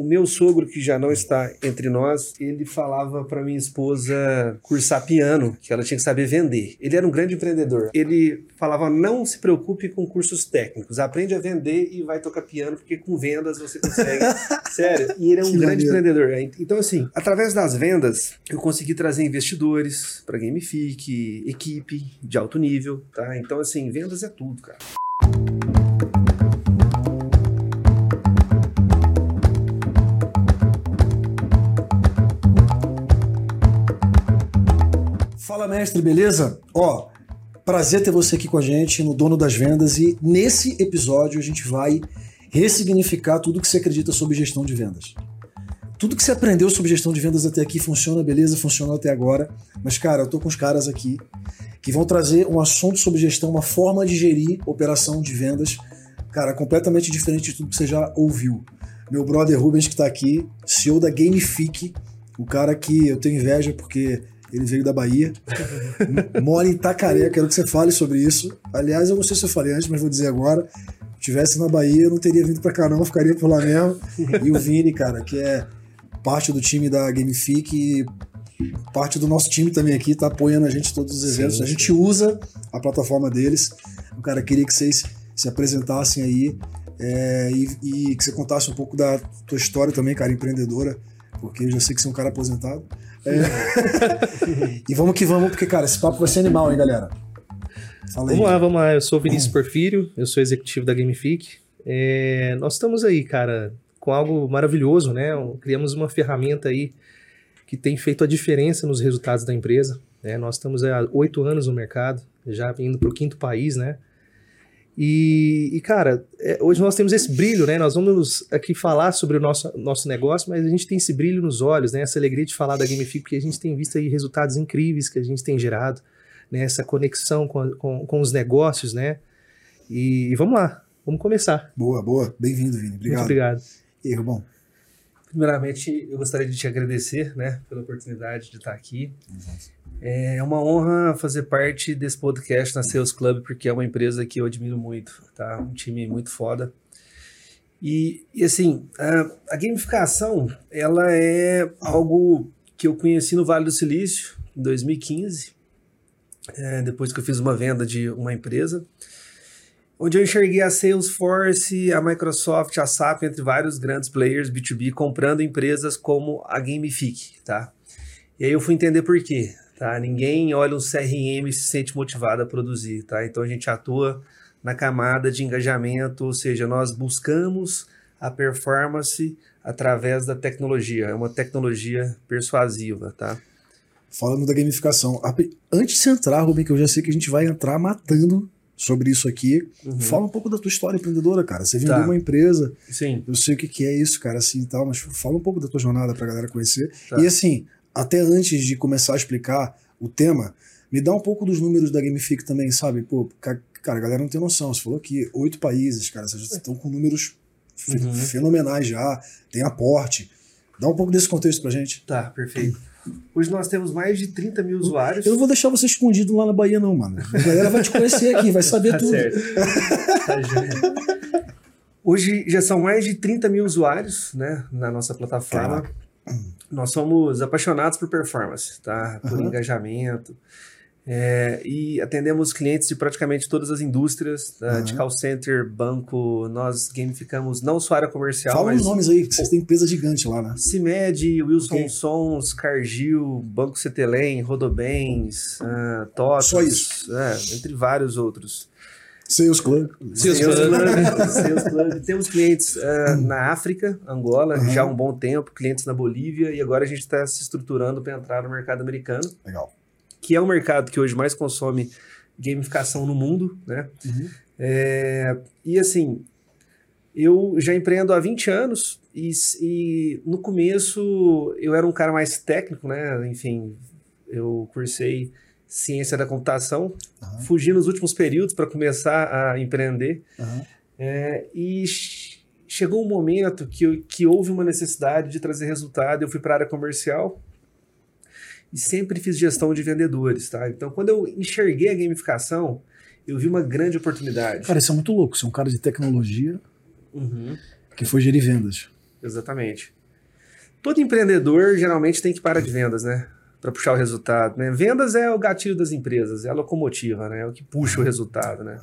o meu sogro, que já não está entre nós, ele falava para minha esposa cursar piano, que ela tinha que saber vender. Ele era um grande empreendedor. Ele falava: não se preocupe com cursos técnicos, aprende a vender e vai tocar piano, porque com vendas você consegue. Sério. E ele é um Que grande maneiro. empreendedor. Então, assim, através das vendas, eu consegui trazer investidores para Gamific, equipe de alto nível, tá? Então, assim, vendas é tudo, cara. Fala, mestre, beleza? Ó, prazer ter você aqui com a gente no Dono das Vendas e nesse episódio a gente vai ressignificar tudo que você acredita sobre gestão de vendas. Tudo que você aprendeu sobre gestão de vendas até aqui funciona, beleza? Funcionou até agora. Mas, cara, eu tô com os caras aqui que vão trazer um assunto sobre gestão, uma forma de gerir operação de vendas, cara, completamente diferente de tudo que você já ouviu. Meu brother Rubens, que tá aqui, CEO da Gamific, o cara que eu tenho inveja porque ele veio da Bahia, mora em Itacaré, quero que você fale sobre isso. Aliás, eu não sei se eu falei antes, mas vou dizer agora. Se tivesse na Bahia, eu não teria vindo pra cá não, eu ficaria por lá mesmo. E o Vini, cara, que é parte do time da Gamific e parte do nosso time também aqui, tá apoiando a gente em todos os eventos. Sim, a gente usa a plataforma deles. O cara queria que vocês se apresentassem aí é, e, e que você contasse um pouco da tua história também, cara, empreendedora, porque eu já sei que você é um cara aposentado. É. e vamos que vamos, porque, cara, esse papo vai ser animal, hein, galera? Fala aí. Vamos lá, vamos lá. Eu sou o Vinícius Porfírio, eu sou executivo da Gamific. É, nós estamos aí, cara, com algo maravilhoso, né? Criamos uma ferramenta aí que tem feito a diferença nos resultados da empresa. né? Nós estamos há oito anos no mercado, já indo para o quinto país, né? E, e, cara, é, hoje nós temos esse brilho, né? Nós vamos aqui falar sobre o nosso, nosso negócio, mas a gente tem esse brilho nos olhos, né? Essa alegria de falar da Gamific, porque a gente tem visto aí resultados incríveis que a gente tem gerado, né? Essa conexão com, com, com os negócios, né? E, e vamos lá, vamos começar. Boa, boa. Bem-vindo, Vini. Obrigado. Muito obrigado. E aí, Rubão? Primeiramente, eu gostaria de te agradecer, né, pela oportunidade de estar aqui. É uma honra fazer parte desse podcast na Sales Club, porque é uma empresa que eu admiro muito, tá? Um time muito foda. E, e assim, a, a gamificação, ela é algo que eu conheci no Vale do Silício, em 2015, é, depois que eu fiz uma venda de uma empresa, onde eu enxerguei a Salesforce, a Microsoft, a SAP, entre vários grandes players B2B, comprando empresas como a Gamific, tá? E aí eu fui entender por quê, tá? Ninguém olha um CRM e se sente motivado a produzir, tá? Então a gente atua na camada de engajamento, ou seja, nós buscamos a performance através da tecnologia, é uma tecnologia persuasiva, tá? Falando da gamificação. Antes de você entrar, Rubem, que eu já sei que a gente vai entrar matando sobre isso aqui, fala um pouco da tua história empreendedora, cara. Você vendeu Tá. uma empresa, Sim, eu sei o que, que é isso, cara, assim e tal, mas fala um pouco da tua jornada pra galera conhecer. Tá. E assim, até antes de começar a explicar o tema, me dá um pouco dos números da Gamific também, sabe? Pô, ca- cara, a galera não tem noção. Você falou que oito países, cara, vocês estão com números Uhum. fenomenais já, tem aporte. Dá um pouco desse contexto pra gente. tá, perfeito. Hoje nós temos mais de 30 mil usuários. Eu não vou deixar você escondido lá na Bahia, não, mano. A galera vai te conhecer aqui, vai saber Tá tudo. certo. Tá. Hoje já são mais de 30 mil usuários né, na nossa plataforma. Caraca. Nós somos apaixonados por performance, tá? por Aham. engajamento. É, e atendemos clientes de praticamente todas as indústrias, tá? de Aham. call center, banco. Nós gamificamos não só a área comercial, Fala mas os nomes aí, que vocês têm empresa gigante lá, né? CIMED, Wilson. Sons, Cargill, Banco Cetelem, Rodobens, uh, TOTOS, Só isso. é, entre vários outros. Sales Club. Sales Sales Club. Club, Sales Club. Temos clientes uh, na África, Angola, Uhum. já há um bom tempo, clientes na Bolívia, e agora a gente está se estruturando para entrar no mercado americano, Legal. que é o mercado que hoje mais consome gamificação no mundo, né? Uhum. É, e assim, eu já empreendo há 20 anos e, e no começo eu era um cara mais técnico, né? Enfim, eu cursei ciência da computação, Aham. fugi nos últimos períodos para começar a empreender Aham. é, e ch- chegou um momento que, que houve uma necessidade de trazer resultado. Eu fui para a área comercial e sempre fiz gestão de vendedores, tá? Então, quando eu enxerguei a gamificação, eu vi uma grande oportunidade. Cara, isso é muito louco. Você é um cara de tecnologia Uhum. que foi gerir vendas. exatamente. Todo empreendedor geralmente tem que parar de vendas, né? Para puxar o resultado, né? Vendas é o gatilho das empresas, é a locomotiva, né? É o que puxa o resultado, né?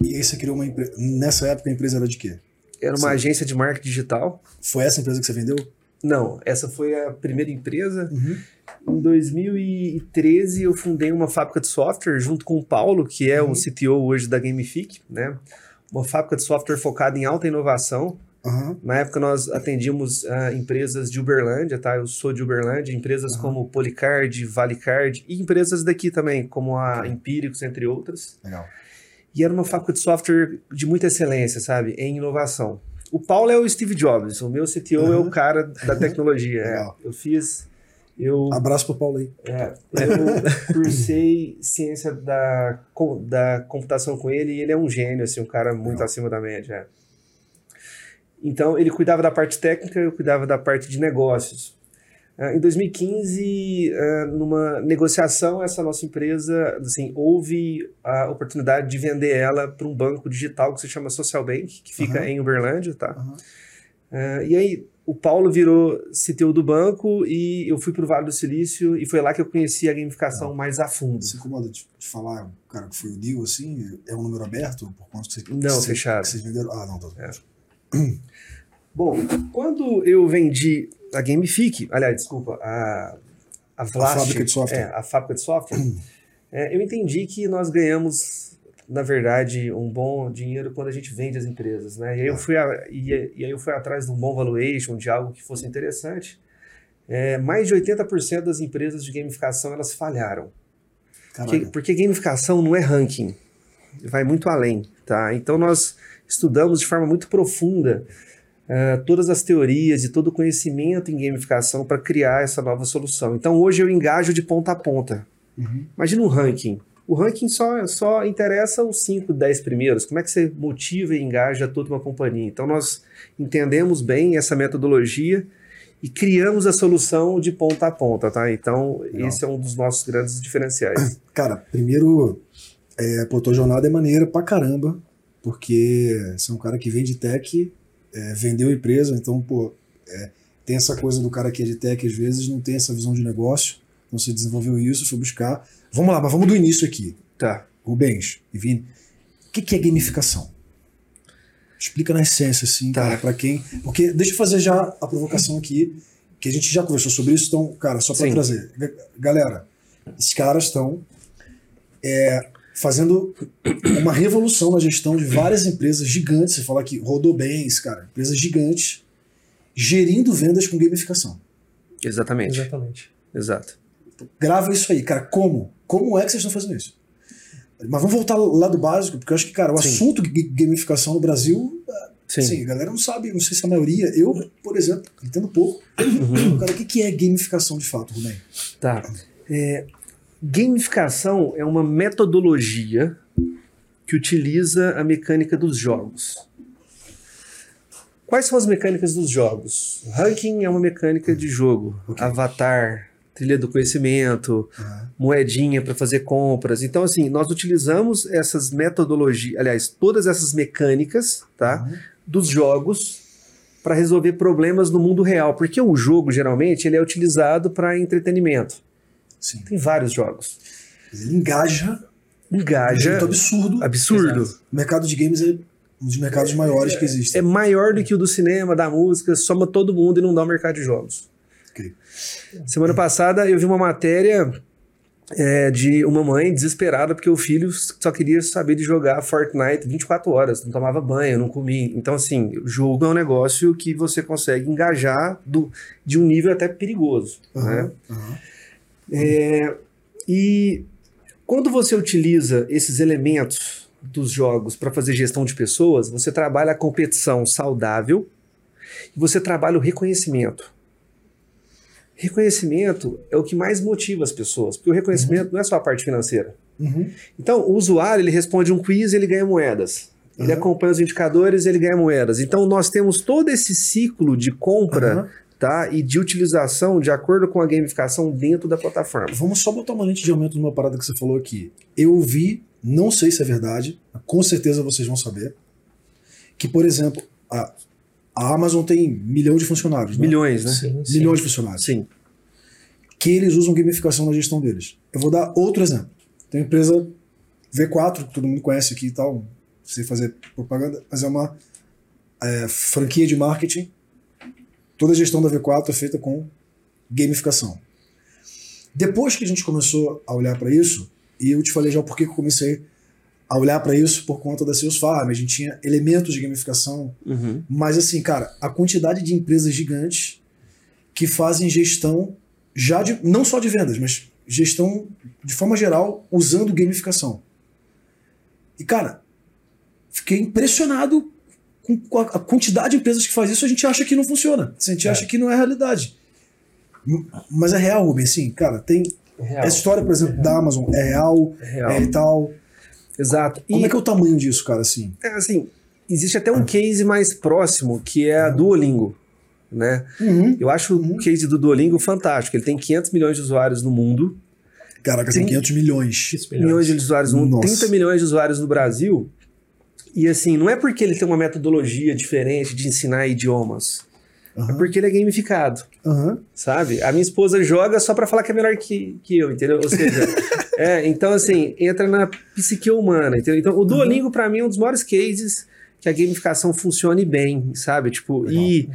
E aí você criou uma empresa. Nessa época a empresa era de quê? Era uma Sim. agência de marketing digital. Foi essa empresa que você vendeu? Não, essa foi a primeira empresa. Uhum. Em 2013 eu fundei uma fábrica de software junto com o Paulo, que é Uhum. o CTO hoje da Gamific, né? Uma fábrica de software focada em alta inovação. Aham. Na época nós atendíamos ah, empresas de Uberlândia, tá? Eu sou de Uberlândia, empresas Aham. como Policard, Valicard e empresas daqui também, como a Empíricos, entre outras. Legal. E era uma fábrica de software de muita excelência, sabe? Em inovação. O Paulo é o Steve Jobs, o meu CTO é Aham. o cara da tecnologia. é. Eu fiz. Eu, Abraço pro Paulo aí. é, eu cursei ciência da, da computação com ele e ele é um gênio, assim, um cara muito Legal. acima da média. é. Então, ele cuidava da parte técnica, eu cuidava da parte de negócios. Ah, em 2015, ah, numa negociação, essa nossa empresa, assim, houve a oportunidade de vender ela para um banco digital que se chama Social Bank, que fica Aham. em Uberlândia, tá? Ah, e aí, o Paulo virou CTO do banco e eu fui para o Vale do Silício e foi lá que eu conheci a gamificação mais a fundo. Você incomoda de, de falar, cara, que foi o deal, assim? É um número aberto? Por conta que você, Não, que fechado. Vocês venderam? Ah, não, tá. É. Bom, quando eu vendi a Gamific, aliás, desculpa, a, a, Vlast, fábrica de software. É, a fábrica de software, é, eu entendi que nós ganhamos, na verdade, um bom dinheiro quando a gente vende as empresas, né? E aí eu fui, a- e, e aí eu fui atrás de um bom valuation, de algo que fosse interessante. É, mais de 80% das empresas de gamificação, elas falharam. Porque, porque gamificação não é ranking, vai muito além, tá? Então nós estudamos de forma muito profunda eh, todas as teorias e todo o conhecimento em gamificação para criar essa nova solução. Então hoje eu engajo de ponta a ponta. Uhum. Imagina um ranking. O ranking só, só interessa os 5, 10 primeiros. Como é que você motiva e engaja toda uma companhia? Então nós entendemos bem essa metodologia e criamos a solução de ponta a ponta, tá? Então Legal. esse é um dos nossos grandes diferenciais. Cara, primeiro, é, pô, tua jornada é maneira pra caramba, porque você é um cara que vem de tech, é, vendeu empresa, então, pô, é, tem essa coisa do cara que é de tech, às vezes não tem essa visão de negócio, então você desenvolveu isso, foi buscar. Vamos lá, mas vamos do início aqui. Tá. Rubens e Vini, o que, que é gamificação? Explica na essência, assim, Tá. cara, pra quem. Porque deixa eu fazer já a provocação aqui, que a gente já conversou sobre isso, então, cara, só pra Sim. trazer. Ga- Galera, esses caras estão é, fazendo uma revolução na gestão de várias empresas gigantes. Você fala aqui, Rodobens, cara, empresas gigantes, gerindo vendas com gamificação. Exatamente. Exatamente. Exato. Grava isso aí, cara. Como? Como é que vocês estão fazendo isso? Mas vamos voltar lá do básico, porque eu acho que, cara, o Sim. assunto de gamificação no Brasil, Sim. sim, a galera não sabe, não sei se a maioria. Eu, por exemplo, entendo pouco. Uhum. Cara, o que que é gamificação de fato, Rubem? Tá. É, gamificação é uma metodologia que utiliza a mecânica dos jogos. Quais são as mecânicas dos jogos? Ranking é uma mecânica de jogo. Ok. Avatar, trilha do conhecimento, Ah, moedinha para fazer compras. Então, assim, nós utilizamos essas metodologias, aliás, todas essas mecânicas, tá? ah, dos jogos para resolver problemas no mundo real, porque o jogo geralmente ele é utilizado para entretenimento. Sim. Tem vários jogos. Ele engaja um Engaja, jeito absurdo. absurdo. O mercado de games é um dos mercados maiores que É existem. maior do que o do cinema, da música, soma todo mundo e não dá o mercado de jogos. Ok. Semana passada eu vi uma matéria é, de uma mãe desesperada porque o filho só queria saber de jogar Fortnite 24 horas, não tomava banho, não comia. Então, assim, o jogo é um negócio que você consegue engajar do, de um nível até perigoso. né? Aham, aham. É, e quando você utiliza esses elementos dos jogos para fazer gestão de pessoas, você trabalha a competição saudável e você trabalha o reconhecimento. Reconhecimento é o que mais motiva as pessoas, porque o reconhecimento não é só a parte financeira. Uhum. Então, o usuário ele responde um quiz e ele ganha moedas. Ele Aham. acompanha os indicadores e ele ganha moedas. Então, nós temos todo esse ciclo de compra Aham. Tá, e de utilização de acordo com a gamificação dentro da plataforma. Vamos só botar uma lente de aumento numa parada que você falou aqui. Eu ouvi, não sei se é verdade, com certeza vocês vão saber, que, por exemplo, a- A Amazon tem milhão de funcionários, né? Milhões, né? Sim, sim. Milhões de funcionários. Sim. Que eles usam gamificação na gestão deles. Eu vou dar outro exemplo. Tem uma empresa V4, que todo mundo conhece aqui e tal, sei fazer propaganda, mas é uma é, franquia de marketing. Toda a gestão da V4 é feita com gamificação. Depois que a gente começou a olhar para isso, e eu te falei já o porquê que eu comecei a olhar para isso por conta da Sales Farm, a gente tinha elementos de gamificação, Uhum. mas assim, cara, a quantidade de empresas gigantes que fazem gestão já de não só de vendas, mas gestão de forma geral usando gamificação. E cara, fiquei impressionado com a quantidade de empresas que faz isso, a gente acha que não funciona. A gente É. acha que não é realidade. Mas é real, Rubens, sim, cara, tem Real. essa história, por exemplo, da Amazon é real, É real. é tal. Exato. Como E, é que é o tamanho disso, cara, assim? é, assim, existe até um case mais próximo, que é a Duolingo, né? Uhum. Eu acho o case do Duolingo fantástico. Ele tem 500 milhões de usuários no mundo, Caraca, tem Tem- 500 milhões. Milhões de usuários no mundo, Nossa. 30 milhões de usuários no Brasil. E assim, não é porque ele tem uma metodologia diferente de ensinar idiomas, é Aham, porque ele é gamificado, aham. sabe? A minha esposa joga só pra falar que é melhor que, que eu, entendeu? Ou seja, é, então assim, entra na psique humana, entendeu? Então o Duolingo pra mim é um dos maiores cases que a gamificação funcione bem, sabe? Tipo, e,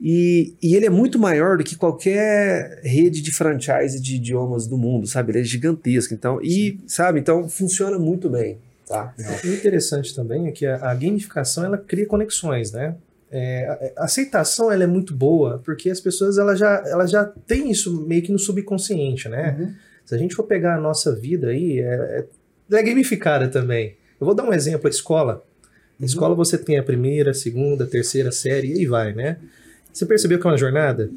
e, e ele é muito maior do que qualquer rede de franchise de idiomas do mundo, sabe? Ele é gigantesco, então, e, sabe? Então funciona muito bem, tá? O interessante também é que a, a gamificação ela cria conexões, né? É, a, aceitação ela é muito boa porque as pessoas ela já, ela já têm isso meio que no subconsciente, né? Uhum. Se a gente for pegar a nossa vida aí, é, é, é gamificada também. Eu vou dar um exemplo: a escola. Na escola você tem a primeira, a segunda, a terceira série e aí vai, né? Você percebeu que é uma jornada?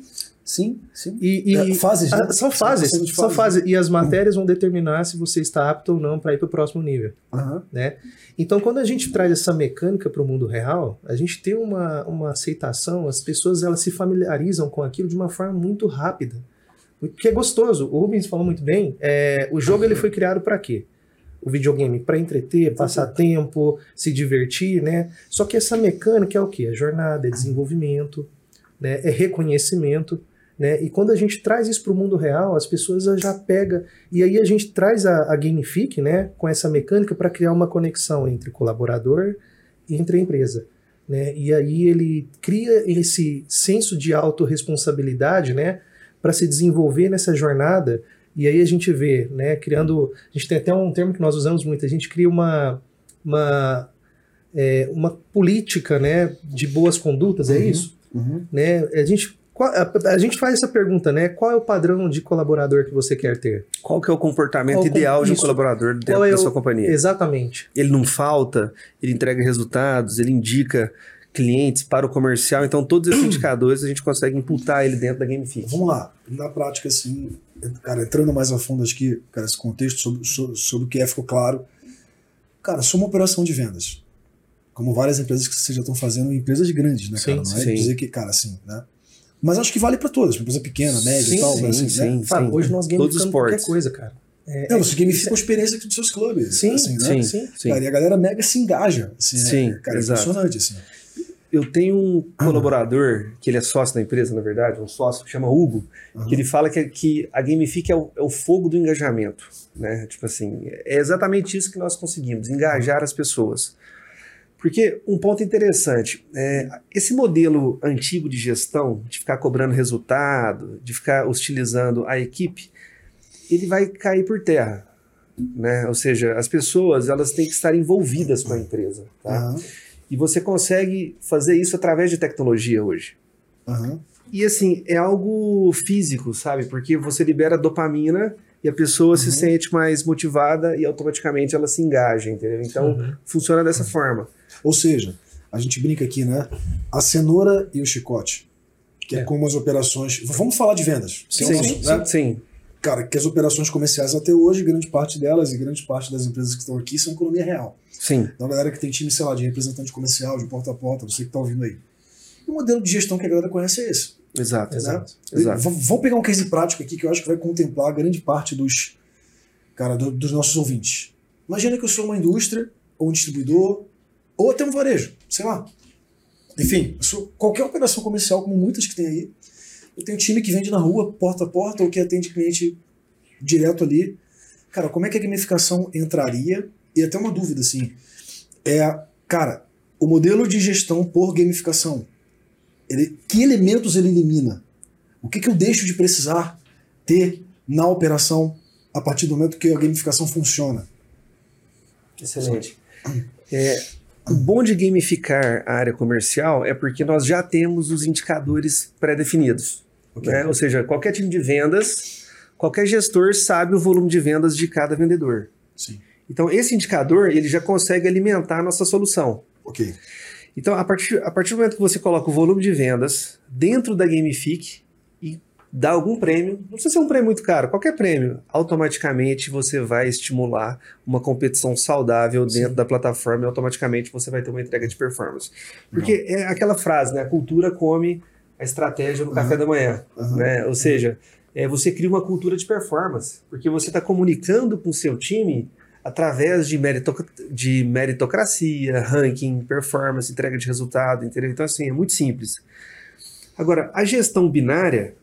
Sim, sim. E, e- É, fases, né? ah, são fases, São são fases. E as matérias vão determinar se você está apto ou não para ir para o próximo nível Aham. né? Então, quando a gente traz essa mecânica para o mundo real, a gente tem uma, uma aceitação, as pessoas elas se familiarizam com aquilo de uma forma muito rápida, o que é gostoso. O Rubens falou muito bem, é, o jogo ele foi criado para quê? O videogame para entreter, passar tempo, se divertir, né? Só que essa mecânica é o quê? É jornada, é desenvolvimento, né? é reconhecimento, né? E quando a gente traz isso para o mundo real, as pessoas já pegam e aí a gente traz a, a Gamific, né, com essa mecânica para criar uma conexão entre colaborador e entre a empresa, né? E aí ele cria esse senso de autorresponsabilidade, né, para se desenvolver nessa jornada. E aí a gente vê, né, criando, a gente tem até um termo que nós usamos muito, a gente cria uma uma é, uma política, né, de boas condutas, é Uhum. isso? Uhum. né? A gente, qual- a, a gente faz essa pergunta, né? Qual é o padrão de colaborador que você quer ter? Qual que é o comportamento Qual ideal de um colaborador dentro é da o- sua companhia? Exatamente. Ele não falta, ele entrega resultados, ele indica clientes para o comercial, então todos esses indicadores a gente consegue imputar ele dentro da Gamific. Vamos lá. Na prática, assim, cara, entrando mais a fundo aqui, cara, esse contexto sobre, sobre, sobre o que é ficou claro. Cara, sou uma operação de vendas. Como várias empresas que vocês já estão fazendo, empresas grandes, né, cara? Sim, Não é sim. dizer que, cara, assim, né? Mas acho que vale para todas, uma empresa pequena, média Sim, e tal, sim, mas, assim, sim. né? Fábio, hoje nós gamificamos qualquer coisa, cara. É, Não, você gamifica a experiência dos seus clubes. Sim, assim, né? Sim, sim. sim. Cara, e a galera mega se engaja. Assim, né? Sim, cara, é exato. impressionante, assim. Eu tenho um colaborador, que ele é sócio da empresa, na verdade, um sócio que chama Hugo, que ele fala que, que a Gamific é o, é o fogo do engajamento. Né? Tipo assim, é exatamente isso que nós conseguimos, engajar as pessoas. Porque um ponto interessante, é, esse modelo antigo de gestão, de ficar cobrando resultado, de ficar hostilizando a equipe, ele vai cair por terra. Né? Ou seja, as pessoas elas têm que estar envolvidas com a empresa. Tá? Aham, E você consegue fazer isso através de tecnologia hoje. aham. E assim, é algo físico, sabe? Porque você libera dopamina e a pessoa se Uhum. sente mais motivada e automaticamente ela se engaja, entendeu? Então, Uhum. funciona dessa forma. Ou seja, a gente brinca aqui, né? A cenoura e o chicote. Que é, É. como as operações. Vamos falar de vendas. Sim, sim, né? sim. Cara, que as operações comerciais até hoje, grande parte delas e grande parte das empresas que estão aqui são economia real. Sim. Então, a galera que tem time, sei lá, de representante comercial, de porta a porta, você que está ouvindo aí. E o modelo de gestão que a galera conhece é esse. Exato. Exato. Exato. V- Vamos pegar um case prático aqui que eu acho que vai contemplar grande parte dos, cara, do- dos nossos ouvintes. Imagina que eu sou uma indústria, ou um distribuidor, ou até um varejo, sei lá. enfim, qualquer operação comercial, como muitas que tem aí, eu tenho time que vende na rua, porta a porta, ou que atende cliente direto ali. Cara, como é que a gamificação entraria? E até uma dúvida, assim, é, cara, o modelo de gestão por gamificação, ele, que elementos ele elimina? O que, que eu deixo de precisar ter na operação a partir do momento que a gamificação funciona? Excelente. É, o bom de gamificar a área comercial é porque nós já temos os indicadores pré-definidos. Ok. né? Ou seja, qualquer time de vendas, qualquer gestor sabe o volume de vendas de cada vendedor. Sim. Então, esse indicador ele já consegue alimentar a nossa solução. Ok. Então, a partir, a partir do momento que você coloca o volume de vendas dentro da Gamific dá algum prêmio, não precisa ser um prêmio muito caro, qualquer prêmio, automaticamente você vai estimular uma competição saudável dentro da plataforma e automaticamente você vai ter uma entrega de performance. Porque é aquela frase, né? A cultura come a estratégia no café da manhã. Aham. Né? Ou seja, é, você cria uma cultura de performance, porque você está comunicando com o seu time através de, meritoc- de meritocracia, ranking, performance, entrega de resultado, entendeu? Então, assim, é muito simples. Agora, a gestão binária,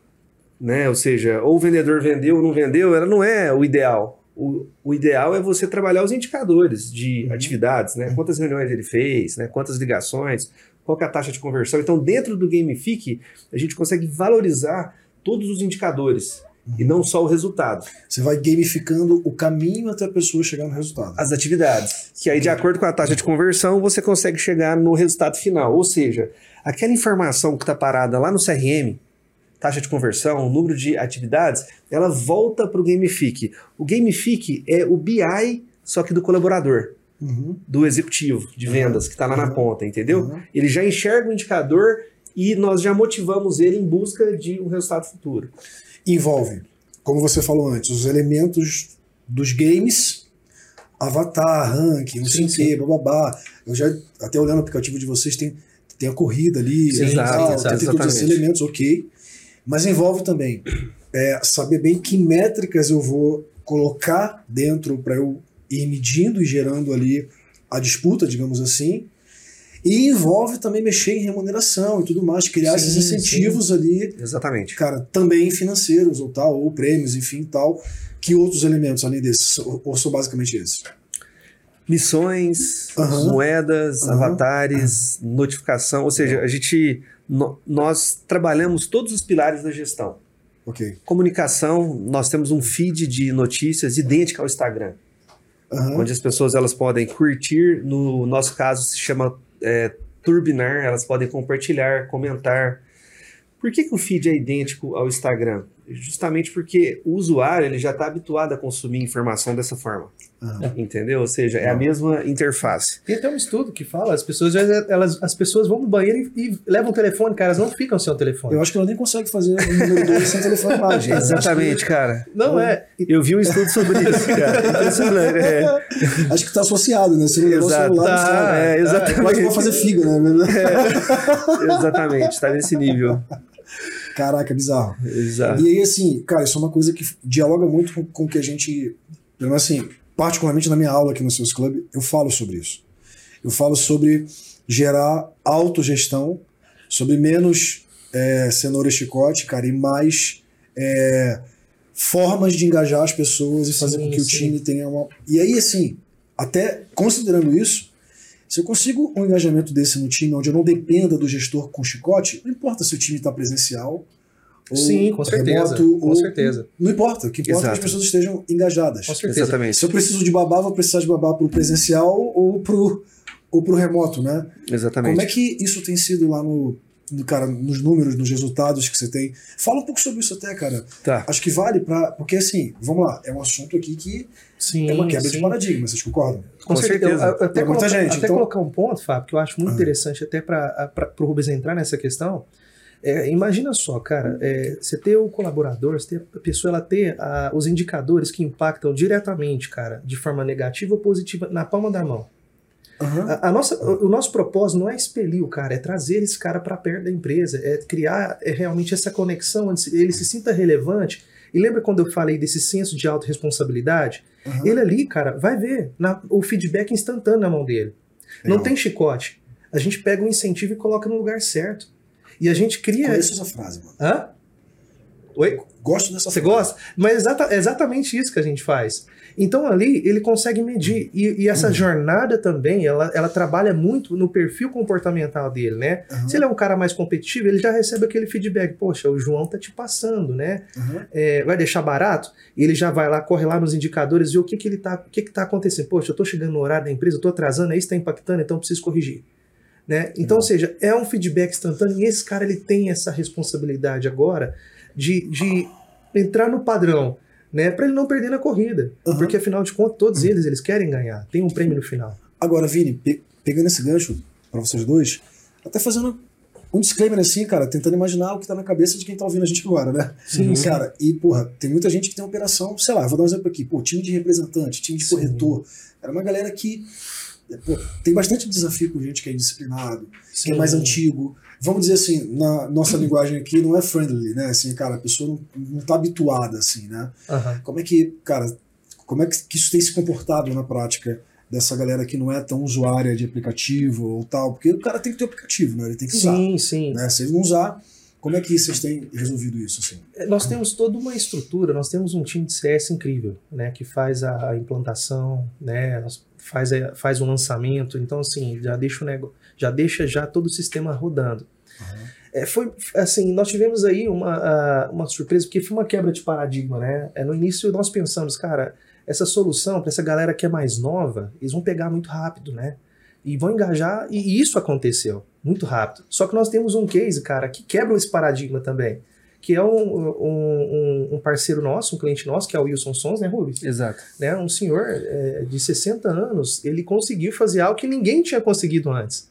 né, ou seja, ou o vendedor vendeu ou não vendeu, ela não é o ideal. O, o ideal é você trabalhar os indicadores de atividades, né? Quantas reuniões ele fez, né? quantas ligações, qual é a taxa de conversão. Então, dentro do Gamific, a gente consegue valorizar todos os indicadores e não só o resultado. Você vai gamificando o caminho até a pessoa chegar no resultado. As atividades. Que aí, de acordo com a taxa de conversão, você consegue chegar no resultado final. Ou seja, aquela informação que está parada lá no CRM, taxa de conversão, número de atividades, ela volta para o Gamific. O Gamific é o BI, só que do colaborador, Uhum. do executivo de vendas, que está lá na Uhum. ponta, entendeu? Uhum. Ele já enxerga o indicador e nós já motivamos ele em busca de um resultado futuro. Envolve, como você falou antes, os elementos dos games, avatar, ranking, não sei o quê, bababá. Eu já, até olhando o aplicativo de vocês, tem, tem a corrida ali, Sim, e exato, tal, exato, tem todos esses elementos, ok. Mas envolve também é, saber bem que métricas eu vou colocar dentro para eu ir medindo e gerando ali a disputa, digamos assim. E envolve também mexer em remuneração e tudo mais, criar Sim, esses incentivos ali Exatamente. cara, também financeiros ou tal, ou prêmios, enfim, tal. Que outros elementos além desses? Ou, são basicamente esses? Missões, moedas, avatares, notificação, ou seja, a gente no- nós trabalhamos todos os pilares da gestão. Comunicação, nós temos um feed de notícias idêntico ao Instagram, Aham. onde as pessoas elas podem curtir, no nosso caso se chama é, turbinar, elas podem compartilhar, comentar. Por que, que o feed é idêntico ao Instagram? Justamente porque o usuário ele já está habituado a consumir informação dessa forma, Aham. entendeu? Ou seja, é a mesma interface. Tem até um estudo que fala, as pessoas, elas, as pessoas vão no banheiro e, e levam o telefone, cara, elas não ficam sem o telefone. Eu acho que ela nem consegue fazer o número 2 sem telefone imagem. Exatamente, cara. Não é. Eu vi um estudo sobre isso, cara. Impressionante. É, Acho que está associado, né? Se não levar o Exato. celular, Tá, está- é, Eu acho que exatamente. vai fazer figa, né? exatamente, tá nesse nível. Caraca, bizarro. Exato. E aí, assim, cara, isso é uma coisa que dialoga muito com, com o que a gente. Pelo menos assim, particularmente na minha aula aqui no Seus Club, eu falo sobre isso. Eu falo sobre gerar autogestão, sobre menos é, cenoura e chicote, cara, e mais é, formas de engajar as pessoas e fazer Sim, com que o sim. time tenha uma. E aí, assim, até considerando isso, se eu consigo um engajamento desse no time, onde eu não dependa do gestor com chicote, não importa se o time está presencial. Ou Sim, com certeza, remoto, com ou- certeza. Não importa, o que importa é que as pessoas estejam engajadas. Com certeza. Exatamente. Se eu preciso de babá, vou precisar de babá pro presencial ou pro, ou pro remoto, né? Exatamente. Como é que isso tem sido lá no, no, cara, nos números, nos resultados que você tem? Fala um pouco sobre isso até, cara. Tá. Acho que vale para Porque assim, vamos lá, é um assunto aqui que Sim, é uma quebra sim. de paradigma, vocs concordam? Com, Com certeza. certeza. Eu- até colocar, gente, até então- colocar um ponto, Fábio, que eu acho muito Ah. interessante até para o Rubens entrar nessa questão. É, imagina só, cara, é, você ter o colaborador, você ter a pessoa ela ter ah, os indicadores que impactam diretamente, cara, de forma negativa ou positiva na palma da mão. Aham. A, a nossa, o, o nosso propósito não é expelir o cara, é trazer esse cara para perto da empresa, é criar é, realmente essa conexão, onde se- ele se sinta relevante. E lembra quando eu falei desse senso de autorresponsabilidade? aham. Ele ali, cara, vai ver na- o feedback instantâneo na mão dele. Não Legal. tem chicote. a gente pega o incentivo e coloca no lugar certo. E a gente cria. Conheço essa frase, mano. Hã? Oi? Gosto dessa Você frase. gosta? Mas é exata- é exatamente isso que a gente faz. Então ali ele consegue medir. E, e essa jornada também, ela, ela trabalha muito no perfil comportamental dele, né? Aham, Se ele é um cara mais competitivo, ele já recebe aquele feedback. Poxa, o João tá te passando, né? aham. É, vai deixar barato? E ele já vai lá, corre lá nos indicadores e o que, que ele tá, o que, que tá acontecendo. Poxa, eu tô chegando no horário da empresa, eu tô atrasando, é isso tá impactando, então eu preciso corrigir. Né? Então, Legal. ou seja, é um feedback instantâneo e esse cara ele tem essa responsabilidade agora de, de entrar no padrão, né? Para ele não perder na corrida. Aham. Porque afinal de contas, todos eles, eles querem ganhar. Tem um prêmio no final. Agora, Vini, pe- pegando esse gancho pra vocês dois, até fazendo um disclaimer assim, cara, tentando imaginar o que tá na cabeça de quem tá ouvindo a gente agora, né? Sim, sim. Cara, e, porra, tem muita gente que tem operação, sei lá, vou dar um exemplo aqui, pô, time de representante, time de Sim. corretor. Era uma galera que pô, tem bastante desafio com gente que é indisciplinado, que é mais antigo. Vamos dizer assim, na nossa linguagem aqui, não é friendly, né? Assim, cara, a pessoa não, não tá habituada, assim, né? Aham. Como é que, cara, como é que isso tem se comportado na prática dessa galera que não é tão usuária de aplicativo ou tal? Porque o cara tem que ter aplicativo, né? Ele tem que usar. Sim, sim. Né? Se ele não usar, como é que vocês têm resolvido isso, assim? É, Nós temos toda uma estrutura, nós temos um time de CS incrível, né, que faz a, a implantação, né, nós- faz, a- faz o lançamento, então assim, já deixa o negócio, já deixa já todo o sistema rodando. É, foi assim, nós tivemos aí uma, uma surpresa, porque foi uma quebra de paradigma, né? É, no início nós pensamos, cara, essa solução para essa galera que é mais nova, eles vão pegar muito rápido, né? E vão engajar, e isso aconteceu muito rápido. Só que nós temos um case, cara, que quebra esse paradigma também que é um, um, um- parceiro nosso, um cliente nosso, que é o Wilson Sons, né, Rubens? Exato. Né, um senhor é, de 60 anos, ele conseguiu fazer algo que ninguém tinha conseguido antes.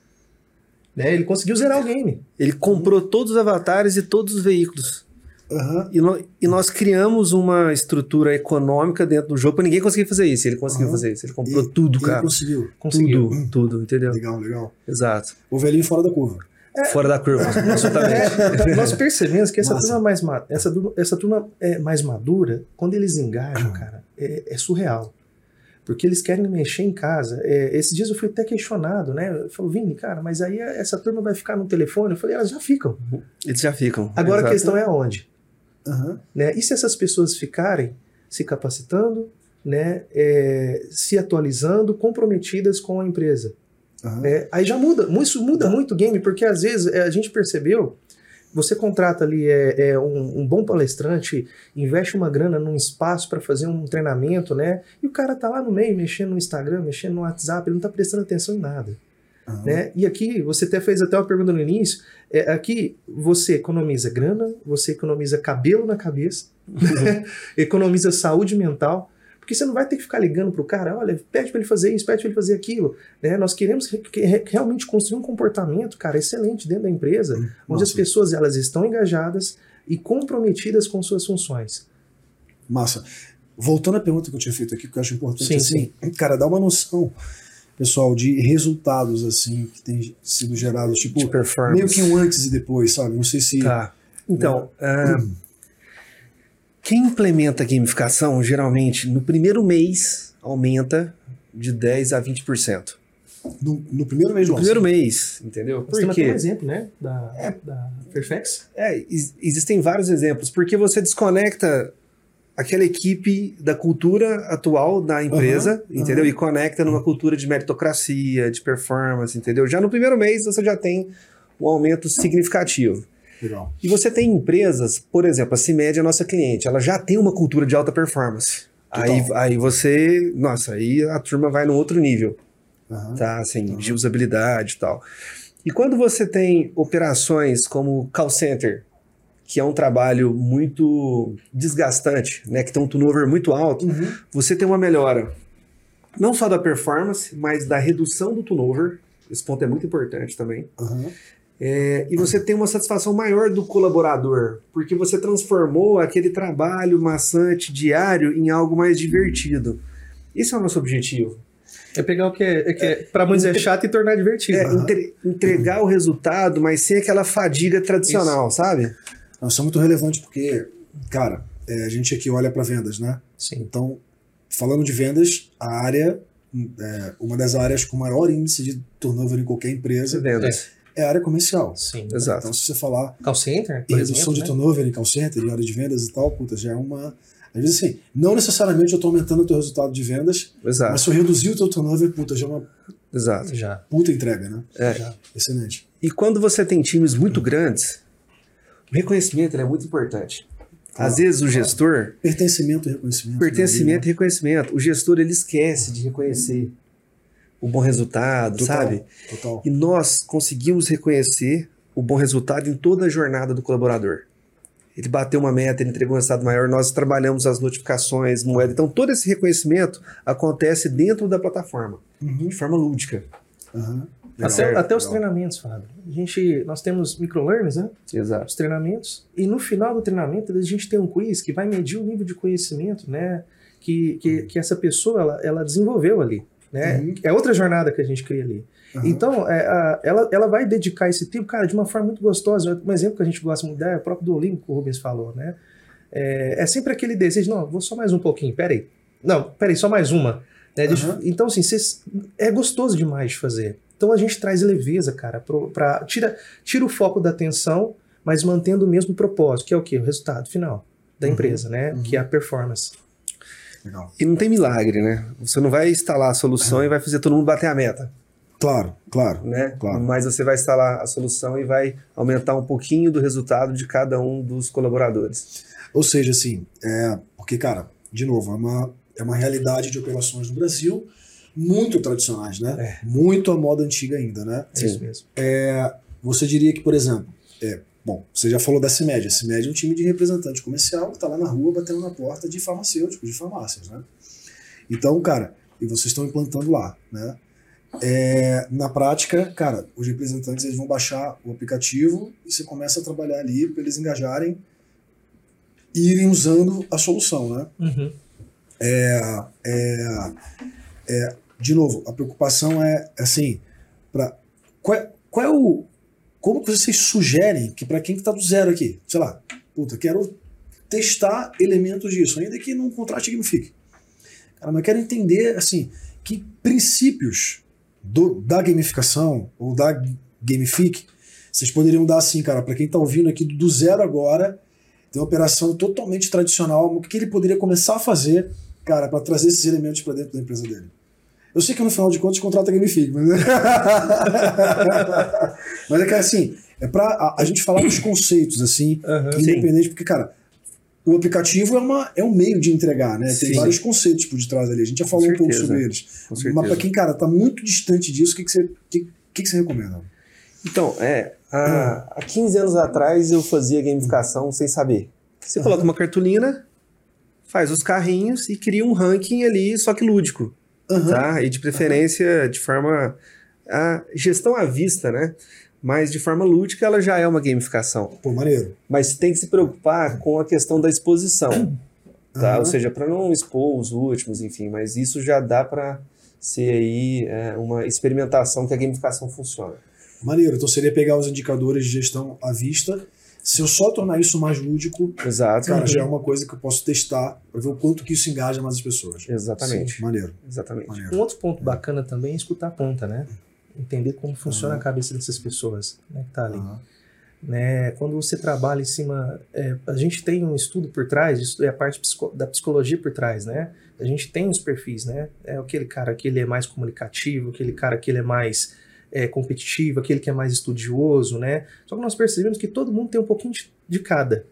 Né, ele conseguiu zerar o game. Ele comprou todos os avatares e todos os veículos. Aham. E, nó- e nós criamos uma estrutura econômica dentro do jogo para ninguém conseguir fazer isso. Ele conseguiu Aham. fazer isso. Ele comprou E- tudo, Ele cara. conseguiu. Conseguiu. Tudo, tudo, entendeu? Legal, legal. Exato. O velhinho fora da curva. Fora da curva, absolutamente. É, nós percebemos que essa Massa. turma, mais, ma- essa, essa turma é mais madura, quando eles engajam, cara, é, é surreal. Porque eles querem mexer em casa. É, esses dias eu fui até questionado, né? Eu falo, Vini, cara, mas aí essa turma vai ficar no telefone? Eu falei, elas já ficam. Eles já ficam. Agora a questão é aonde? Aham. Né? E se essas pessoas ficarem se capacitando, né, é, se atualizando, comprometidas com a empresa? Aham. né? Aí já muda, isso muda muito o game, porque às vezes é, a gente percebeu, você contrata ali é, é, um, um bom palestrante, investe uma grana num espaço para fazer um treinamento, né? E o cara tá lá no meio, mexendo no Instagram, mexendo no WhatsApp, ele não tá prestando atenção em nada. Aham. Né? E aqui, você até fez até uma pergunta no início, é, aqui você economiza grana, você economiza cabelo na cabeça, né? economiza saúde mental, porque você não vai ter que ficar ligando pro cara, olha, pede para ele fazer isso, pede para ele fazer aquilo. Né? Nós queremos re- re- realmente construir um comportamento, cara, excelente dentro da empresa, onde as pessoas elas estão engajadas e comprometidas com suas funções. Massa. Voltando à pergunta que eu tinha feito aqui, que eu acho importante, Sim, assim, cara, dá uma noção, pessoal, de resultados, assim, que tem sido gerados, tipo, meio que um antes e depois, sabe? Não sei se... Tá. Então, ah, quem implementa gamificação, geralmente, no primeiro mês, aumenta de 10% a 20%. No, no primeiro mês do No ano. primeiro mês, entendeu? Por temos até um quê? exemplo, né, da, da Fairfax. É, ex- existem vários exemplos. Porque você desconecta aquela equipe da cultura atual da empresa, Aham, entendeu? E conecta numa cultura de meritocracia, de performance, entendeu? Já no primeiro mês você já tem um aumento significativo. Legal. E você tem empresas, por exemplo, a CIMED é a nossa cliente, ela já tem uma cultura de alta performance. Total. Aí, aí você, nossa, aí a turma vai no outro nível, Aham. tá? Assim, Uhum. de usabilidade e tal. E quando você tem operações como call center, que é um trabalho muito desgastante, né, que tem um turnover muito alto, Uhum. você tem uma melhora não só da performance, mas da redução do turnover. Esse ponto é muito importante também. Aham. É, e você tem uma satisfação maior do colaborador, porque você transformou aquele trabalho maçante diário em algo mais divertido. Esse é o nosso objetivo. É pegar o que é, é, que é para muitos é chato e tornar divertido. É entre- entregar o resultado, mas sem aquela fadiga tradicional, sabe? Não, Isso é muito relevante porque, cara, é, a gente aqui olha para vendas, né? Sim. Então, falando de vendas, a área é, uma das áreas com maior índice de turnover em qualquer empresa Vendas. É a área comercial. Sim. Exato. Então, se você falar Call center, em por redução exemplo, de né? turnover em call center, em área de vendas e tal, puta, já é uma. Às vezes, assim, não necessariamente eu estou aumentando o teu resultado de vendas, Exato. mas se eu reduzir o teu turnover, puta, já é uma Exato. Já. puta entrega, né? É. já. Excelente. E quando você tem times muito grandes, o reconhecimento é muito importante. Às vezes o gestor, Pertencimento e reconhecimento. pertencimento né? e reconhecimento, o gestor ele esquece de reconhecer o bom resultado, Total, sabe? Total. E nós conseguimos reconhecer o bom resultado em toda a jornada do colaborador. Ele bateu uma meta, ele entregou um resultado maior, nós trabalhamos as notificações, moeda. Então, todo esse reconhecimento acontece dentro da plataforma, Uhum. de forma lúdica. Aham. Até, Legal, até os treinamentos, Fábio. A gente, nós temos microlearners, né? Exato. Os treinamentos. E no final do treinamento, a gente tem um quiz que vai medir o nível de conhecimento, né? Que, que, que essa pessoa, ela, ela desenvolveu ali. Né? Uhum. É outra jornada que a gente cria ali. Aham. Então, é, a- ela, ela vai dedicar esse tempo, cara, de uma forma muito gostosa. Um exemplo que a gente gosta muito é o próprio do Olimpo, que o Rubens falou, né? É, é sempre aquele desejo, não, vou só mais um pouquinho, peraí. Não, peraí, só mais uma. né? Aham. Então, assim, cês- é gostoso demais de fazer. Então a gente traz leveza, cara, pro, pra, tira, tira o foco da atenção, mas mantendo o mesmo propósito, que é o quê? O resultado final da Uhum, empresa, né? uhum. Que é a performance. Legal. E não tem milagre, né? Você não vai instalar a solução e vai fazer todo mundo bater a meta, Claro, claro. né? Claro. Mas você vai instalar a solução e vai aumentar um pouquinho do resultado de cada um dos colaboradores. Ou seja, assim, é, porque, cara, de novo, é uma, é uma realidade de operações no Brasil muito tradicionais, né? Muito à moda antiga ainda, né? É isso mesmo. Você diria que, por exemplo, é, bom, você já falou da CIMED. A CIMED é um time de representante comercial que está lá na rua batendo na porta de farmacêuticos, de farmácias, né? Então, cara, e vocês estão implantando lá, né? É, na prática, cara, os representantes eles vão baixar o aplicativo e você começa a trabalhar ali para eles engajarem e irem usando a solução, né? Uhum. É, é, é, de novo, a preocupação é assim, para qual, é- qual é o como que vocês sugerem que para quem está do zero aqui, sei lá, puta, quero testar elementos disso, ainda que não contrate gamifique. Cara, mas quero entender assim, que princípios do- da gamificação ou da gamifique vocês poderiam dar assim, cara, para quem está ouvindo aqui do zero agora, tem uma operação totalmente tradicional, o que ele poderia começar a fazer, cara, para trazer esses elementos para dentro da empresa dele. Eu sei que no final de contas contrata Gamifique, mas. mas é que assim, é para a, a gente falar dos conceitos, assim, Aham. independente, porque, cara, o aplicativo é, uma, é um meio de entregar, né? Tem Sim. vários conceitos por detrás ali. A gente já falou um pouco certeza. sobre eles. Mas certeza. para quem, cara, tá muito distante disso, o que, que, você, que, que, que você recomenda? Então, é, há, há 15 anos atrás eu fazia gamificação sem saber. Você Aham. coloca uma cartolina, faz os carrinhos e cria um ranking ali, só que lúdico, Aham. tá? E de preferência de forma a gestão à vista, né? Mas de forma lúdica ela já é uma gamificação. Pô, maneiro. Mas tem que se preocupar com a questão da exposição, tá? Aham. Ou seja, para não expor os últimos, enfim, mas isso já dá para ser aí é, uma experimentação que a gamificação funciona. Maneiro. Então seria pegar os indicadores de gestão à vista. Se eu só tornar isso mais lúdico, Exato. cara, já é uma coisa que eu posso testar para ver o quanto que isso engaja mais as pessoas. Exatamente. Maneiro. Exatamente. Maneiro. Um outro ponto bacana também é escutar a ponta, né? Entender como funciona Aham. a cabeça dessas pessoas, né? Que tá ali. Aham. né? Quando você trabalha em cima, é, a gente tem um estudo por trás, isso é a parte psico- da psicologia por trás, né? A gente tem os perfis, né? É aquele cara que ele é mais comunicativo, aquele cara que ele é mais é, competitivo, aquele que é mais estudioso, né? Só que nós percebemos que todo mundo tem um pouquinho de, de cada.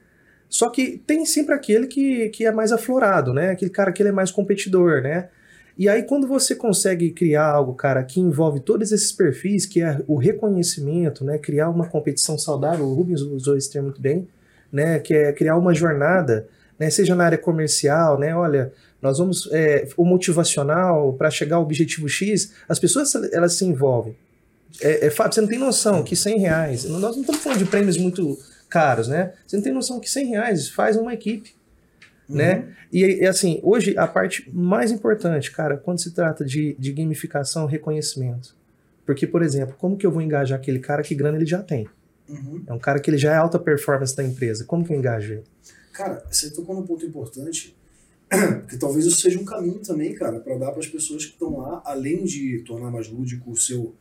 Só que tem sempre aquele que, que é mais aflorado, né? Aquele cara que ele é mais competidor, né? E aí, quando você consegue criar algo, cara, que envolve todos esses perfis, que é o reconhecimento, né? Criar uma competição saudável, o Rubens usou esse termo muito bem, né? Que é criar uma jornada, né? Seja na área comercial, né? Olha, nós vamos. É, o motivacional para chegar ao objetivo X, as pessoas elas se envolvem. É, é, você não tem noção que 100 reais, nós não estamos falando de prêmios muito caros, né? Você não tem noção que 100 reais faz uma equipe né? E, e, assim, hoje a parte mais importante, cara, quando se trata de, de gamificação, reconhecimento. Porque, por exemplo, como que eu vou engajar aquele cara que grana ele já tem? Uhum. É um cara que ele já é alta performance da empresa. Como que eu engajo ele? Cara, você tocou num ponto importante Porque talvez isso seja um caminho também, cara, para dar para as pessoas que estão lá, além de tornar mais lúdico o seu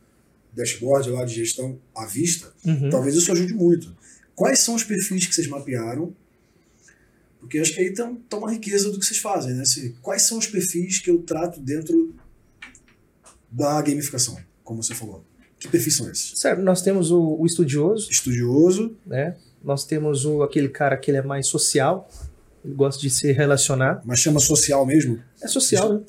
dashboard lá de gestão à vista, Uhum. talvez isso ajude muito. Quais são os perfis que vocês mapearam? Porque acho que aí tem tá uma riqueza do que vocês fazem, né? Se, quais são os perfis que eu trato dentro da gamificação, como você falou? Que perfis são esses? Certo, nós temos o, o estudioso, Estudioso, né? Nós temos o, aquele cara que ele é mais social, ele gosta de se relacionar. mas chama social mesmo? É social, né?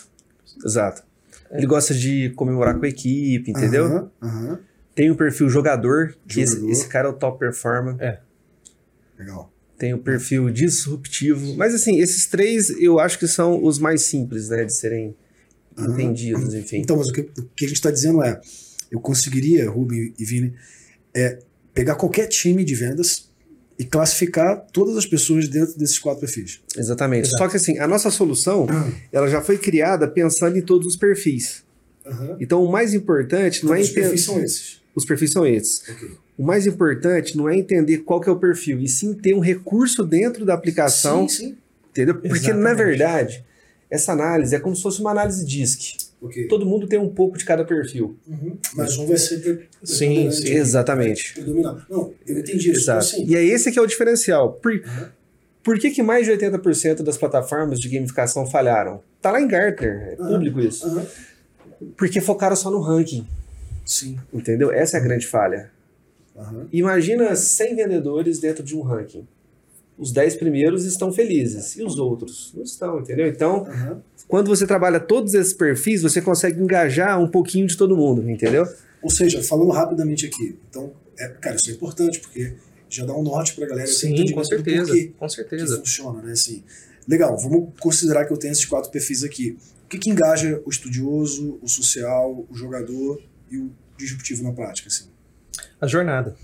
Exato. Ele gosta de comemorar com a equipe, entendeu? Aham, aham. Tem o perfil jogador, que esse, Jogador. esse cara é o top performer. Legal. Tem o perfil disruptivo. Mas assim, esses três eu acho que são os mais simples, né? De serem Aham. entendidos, enfim. Então, mas o que, o que a gente está dizendo é, eu conseguiria, Ruben e Vini, é pegar qualquer time de vendas e classificar todas as pessoas dentro desses quatro perfis. Exatamente. Exato. Só que assim, a nossa solução, ela já foi criada pensando em todos os perfis. Então o mais importante não é os perfis são esses. Os perfis são esses. Ok. O mais importante não é entender qual que é o perfil, e sim ter um recurso dentro da aplicação, Sim, sim. entendeu? Porque Exatamente. na verdade, essa análise é como se fosse uma análise DISC. Ok. Todo mundo tem um pouco de cada perfil. Uhum. Mas um vai ser Sim, predominante sim. Exatamente. Predominar. Não, eu entendi isso. Exato. Assim, E é esse que é o diferencial. Por, Uhum. por que, que mais de 80% das plataformas de gamificação falharam? Tá lá em Gartner, é Uhum. público isso. aham. Porque focaram só no ranking, Sim. entendeu? Essa é a grande falha. Aham. Imagina 100 vendedores dentro de um ranking. Os 10 primeiros estão felizes e os outros não estão, entendeu? Então, Aham. quando você trabalha todos esses perfis, você consegue engajar um pouquinho de todo mundo, entendeu? Ou seja, falando rapidamente aqui. Então, é, cara, isso é importante, porque já dá um norte pra galera. ter Sim, com certeza. porquê Com que certeza. funciona, né? Assim, legal, vamos considerar que eu tenho esses quatro perfis aqui. O que, que engaja o estudioso, o social, o jogador e o disruptivo na prática? Assim? A jornada.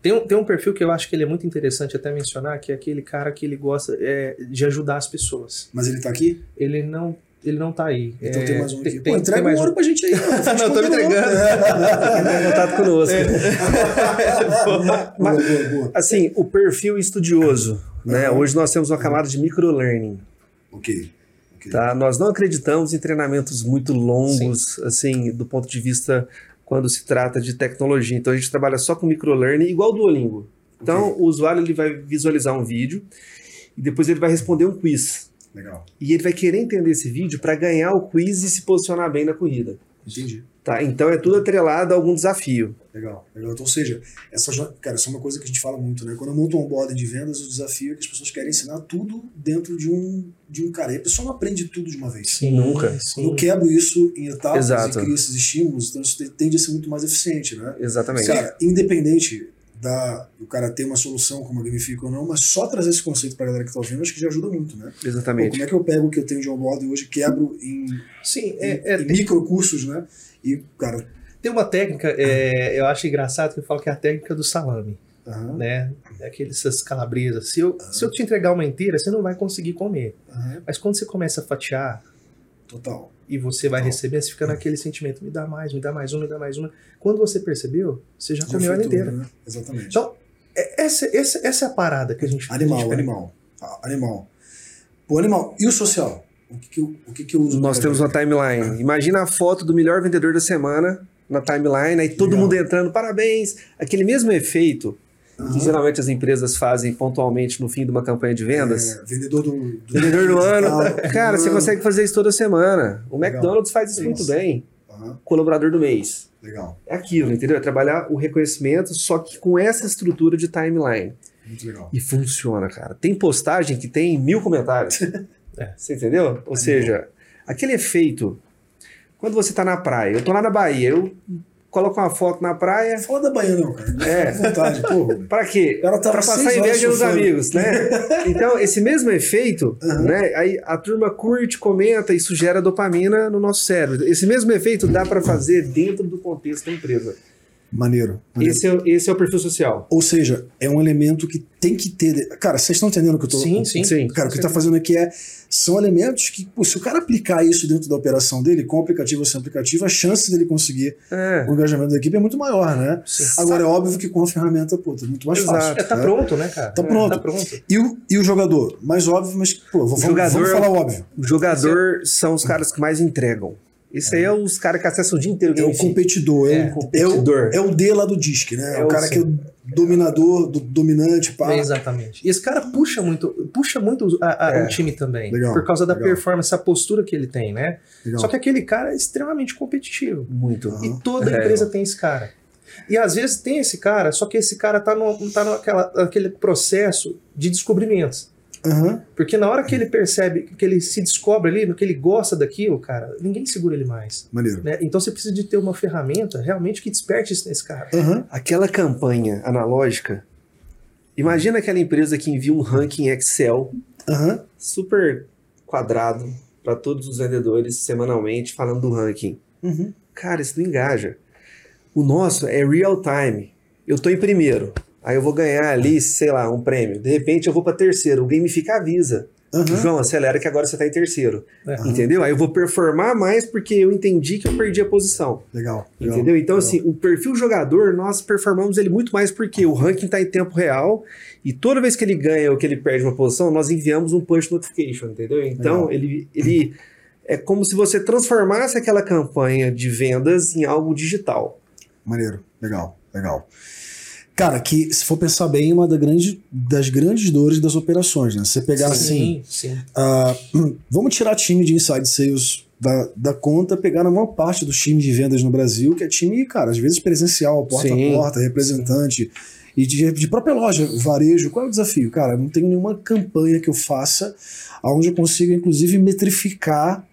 Tem um, tem um perfil que eu acho que ele é muito interessante até mencionar, que é aquele cara que ele gosta é, de ajudar as pessoas. Mas ele tá aqui? Ele não, ele não tá aí. Então É, tem mais um aqui. tem- Pô, entrega tem mais um ouro pra gente aí. Não, tô me entregando. Entra em contato conosco. boa, boa, boa. Assim, o perfil estudioso, né? Aham. Hoje nós temos uma camada de microlearning, Ok. Tá? Nós não acreditamos em treinamentos muito longos, assim, do ponto de vista quando se trata de tecnologia. Então a gente trabalha só com microlearning, igual o Duolingo. Então o usuário ele vai visualizar um vídeo e depois ele vai responder um quiz. Legal. E ele vai querer entender esse vídeo para ganhar o quiz e se posicionar bem na corrida. Entendi. Tá? Então é tudo atrelado a algum desafio. Legal, legal. Então, ou seja, essa, cara, isso é uma coisa que a gente fala muito, né? Quando eu monto um onboarding de vendas, o desafio é que as pessoas querem ensinar tudo dentro de um, de um cara. E a pessoa não aprende tudo de uma vez. Sim, Nunca. sim. Quando eu quebro isso em etapas Exato. e crio esses estímulos, então isso te- tende a ser muito mais eficiente, né? Exatamente. Cara, independente da o cara ter uma solução como a Gamifica ou não, mas só trazer esse conceito pra galera que tá ouvindo, acho que já ajuda muito, né? Pô, Exatamente. como é que eu pego o que eu tenho de onboarding hoje, quebro em, Sim, em, é, é, em microcursos, né? E, cara, tem uma técnica, é, eu acho engraçado que eu falo que é a técnica do salame, aham, né? Aqueles essas calabresas. Se eu, se eu te entregar uma inteira, você não vai conseguir comer. aham, Mas quando você começa a fatiar total. E você vai receber, você fica naquele sentimento, me dá mais, me dá mais uma, me dá mais uma. Quando você percebeu, você já, Já comeu ela inteira. né? Exatamente. Então, é- essa, essa, essa é a parada que a gente Animal, a gente- animal. Ah, animal. Pô, animal. E o social? O que, que, eu, o que, que eu uso? Nós temos uma timeline. Imagina a foto do melhor vendedor da semana na timeline, aí todo Legal. mundo entrando, parabéns. Aquele mesmo efeito que Aham. geralmente as empresas fazem pontualmente no fim de uma campanha de vendas. É, vendedor do, do Vendedor do ano. tal. Cara, você Ah, consegue fazer isso toda semana. O Legal. McDonald's faz isso muito Nossa. bem. aham, Colaborador do mês. Legal. É aquilo, entendeu? É trabalhar o reconhecimento, só que com essa estrutura de timeline. Muito legal. E funciona, cara. Tem postagem que tem mil comentários. É. Você entendeu? Ou seja, aquele efeito. Quando você tá na praia, eu tô lá na Bahia, eu coloco uma foto na praia. Fala da Bahia, não, cara. É. Vontade. Rubem. Pra quê? Tava Pra passar inveja nos amigos, né? Então, esse mesmo efeito, Aham. né? Aí a turma curte, comenta, isso gera dopamina no nosso cérebro. Esse mesmo efeito dá pra fazer dentro do contexto da empresa. Maneiro. maneiro. Esse é, esse é o perfil social. Ou seja, é um elemento que tem que ter. Cara, vocês estão entendendo o que eu tô Sim, sim. Sim. Cara, o que tá fazendo aqui é. São elementos que, pô, se o cara aplicar isso dentro da operação dele, com aplicativo ou sem aplicativo, a chance dele conseguir É. o engajamento da equipe é muito maior, né? Sim. Agora, é óbvio que com a ferramenta, pô, tá muito mais Exato. fácil. É, tá né? pronto, né, cara? Tá pronto. Tá pronto. E o, e o jogador? Mais óbvio, mas, pô, vamos, jogador vamos é falar óbvio. O jogador são os caras que mais entregam. Isso aí é os caras que acessam o dia inteiro. É o competidor, é, É, o, é, competidor. é o D lá do disque, né? É É o cara sim. que é dominador, do, dominante, pá. É, exatamente. E esse cara puxa muito, puxa muito a- a- É. o time também. Legal, por causa da legal. performance, a postura que ele tem, né? Legal. Só que aquele cara é extremamente competitivo. Muito. E toda É. empresa tem esse cara. E às vezes tem esse cara, só que esse cara tá, no, tá naquela, naquele processo de descobrimentos. Aham. Porque na hora que ele percebe, que ele se descobre ali, no que ele gosta daquilo, cara, ninguém segura ele mais. Maneiro. né? Então você precisa de ter uma ferramenta realmente que desperte esse esse cara. Aham. Aquela campanha analógica. Imagina aquela empresa que envia um ranking Excel Aham. super quadrado para todos os vendedores semanalmente falando do ranking. Uhum. Cara, isso não engaja. O nosso é real time. Eu tô em primeiro. Aí eu vou ganhar ali, sei lá, um prêmio. De repente eu vou para terceiro. O game fica avisa. Aham. João, acelera que agora você tá em terceiro. É. Entendeu? Aí eu vou performar mais porque eu entendi que eu perdi a posição. Legal. legal. Entendeu? Então, legal. assim, o perfil jogador, nós performamos ele muito mais porque o ranking está em tempo real e toda vez que ele ganha ou que ele perde uma posição, nós enviamos um push notification, entendeu? Então, Legal. ele, ele é como se você transformasse aquela campanha de vendas em algo digital. Maneiro, legal, legal. Cara, que se for pensar bem, é uma da grande, das grandes dores das operações, né? Você pegar assim, sim, sim. ah, vamos tirar time de inside sales da, da conta, pegar na maior parte dos times de vendas no Brasil, que é time, cara, às vezes presencial, porta Sim. a porta, representante, e de, de própria loja, varejo. Qual é o desafio? Cara, não tenho nenhuma campanha que eu faça onde eu consiga, inclusive, metrificar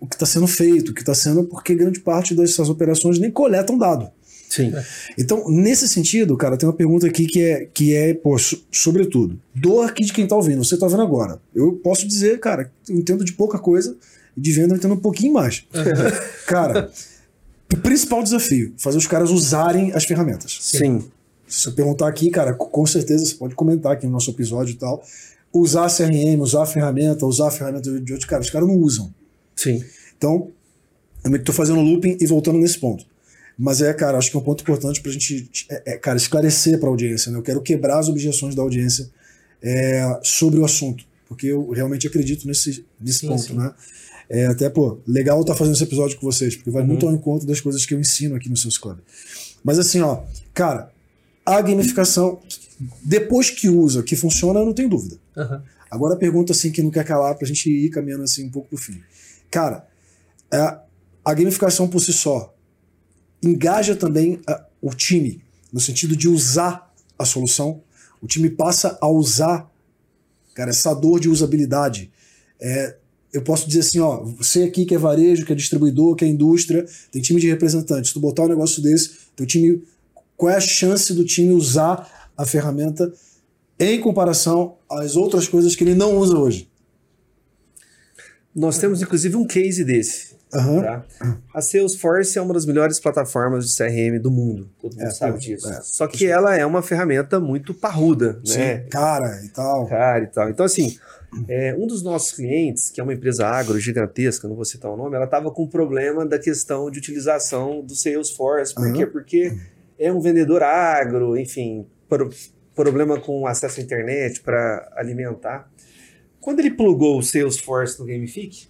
o que está sendo feito, o que está sendo, porque grande parte dessas operações nem coletam dado. Sim. Então, nesse sentido, cara, tem uma pergunta aqui que é, que é pô, so- sobretudo, dor aqui de quem tá ouvindo, você tá vendo agora. Eu posso dizer, cara, eu entendo de pouca coisa e de venda eu entendo um pouquinho mais. cara, o principal desafio, fazer os caras usarem as ferramentas. Sim. Se eu perguntar aqui, cara, co- com certeza você pode comentar aqui no nosso episódio e tal. Usar CRM, usar a ferramenta, usar a ferramenta de outros caras, os caras não usam. Sim. Então, eu estou fazendo looping e voltando nesse ponto. Mas é, cara, acho que é um ponto importante pra gente, é, é, cara, esclarecer pra audiência, né? Eu quero quebrar as objeções da audiência é, sobre o assunto, porque eu realmente acredito nesse, nesse Sim, ponto, sim. né? É, até, pô, legal estar fazendo esse episódio com vocês, porque vai Uhum. muito ao encontro das coisas que eu ensino aqui no seus clubes. Mas assim, ó, cara, a gamificação, depois que usa, que funciona, eu não tenho dúvida. Aham. Agora a pergunta assim que não quer calar pra gente ir caminhando assim um pouco pro fim. Cara, é, a gamificação por si só engaja também a- o time no sentido de usar a solução. O time passa a usar, cara, essa dor de usabilidade. É, eu posso dizer assim, ó, você aqui que é varejo, que é distribuidor, que é indústria, tem time de representantes. Se tu botar um negócio desse, teu time, qual é a chance do time usar a ferramenta em comparação às outras coisas que ele não usa hoje? Nós temos, inclusive, um case desse. Aham. Tá? A Salesforce é uma das melhores plataformas de CRM do mundo. Todo mundo É, sabe é, disso. é. Só que ela é uma ferramenta muito parruda, né? Sim, cara e tal. Cara e tal. Então, assim, é, um dos nossos clientes, que é uma empresa agro gigantesca, não vou citar o nome, ela estava com um problema da questão de utilização do Salesforce. Por Aham. quê? Porque é um vendedor agro, enfim, pro- problema com acesso à internet para alimentar. Quando ele plugou o Salesforce no Gamific,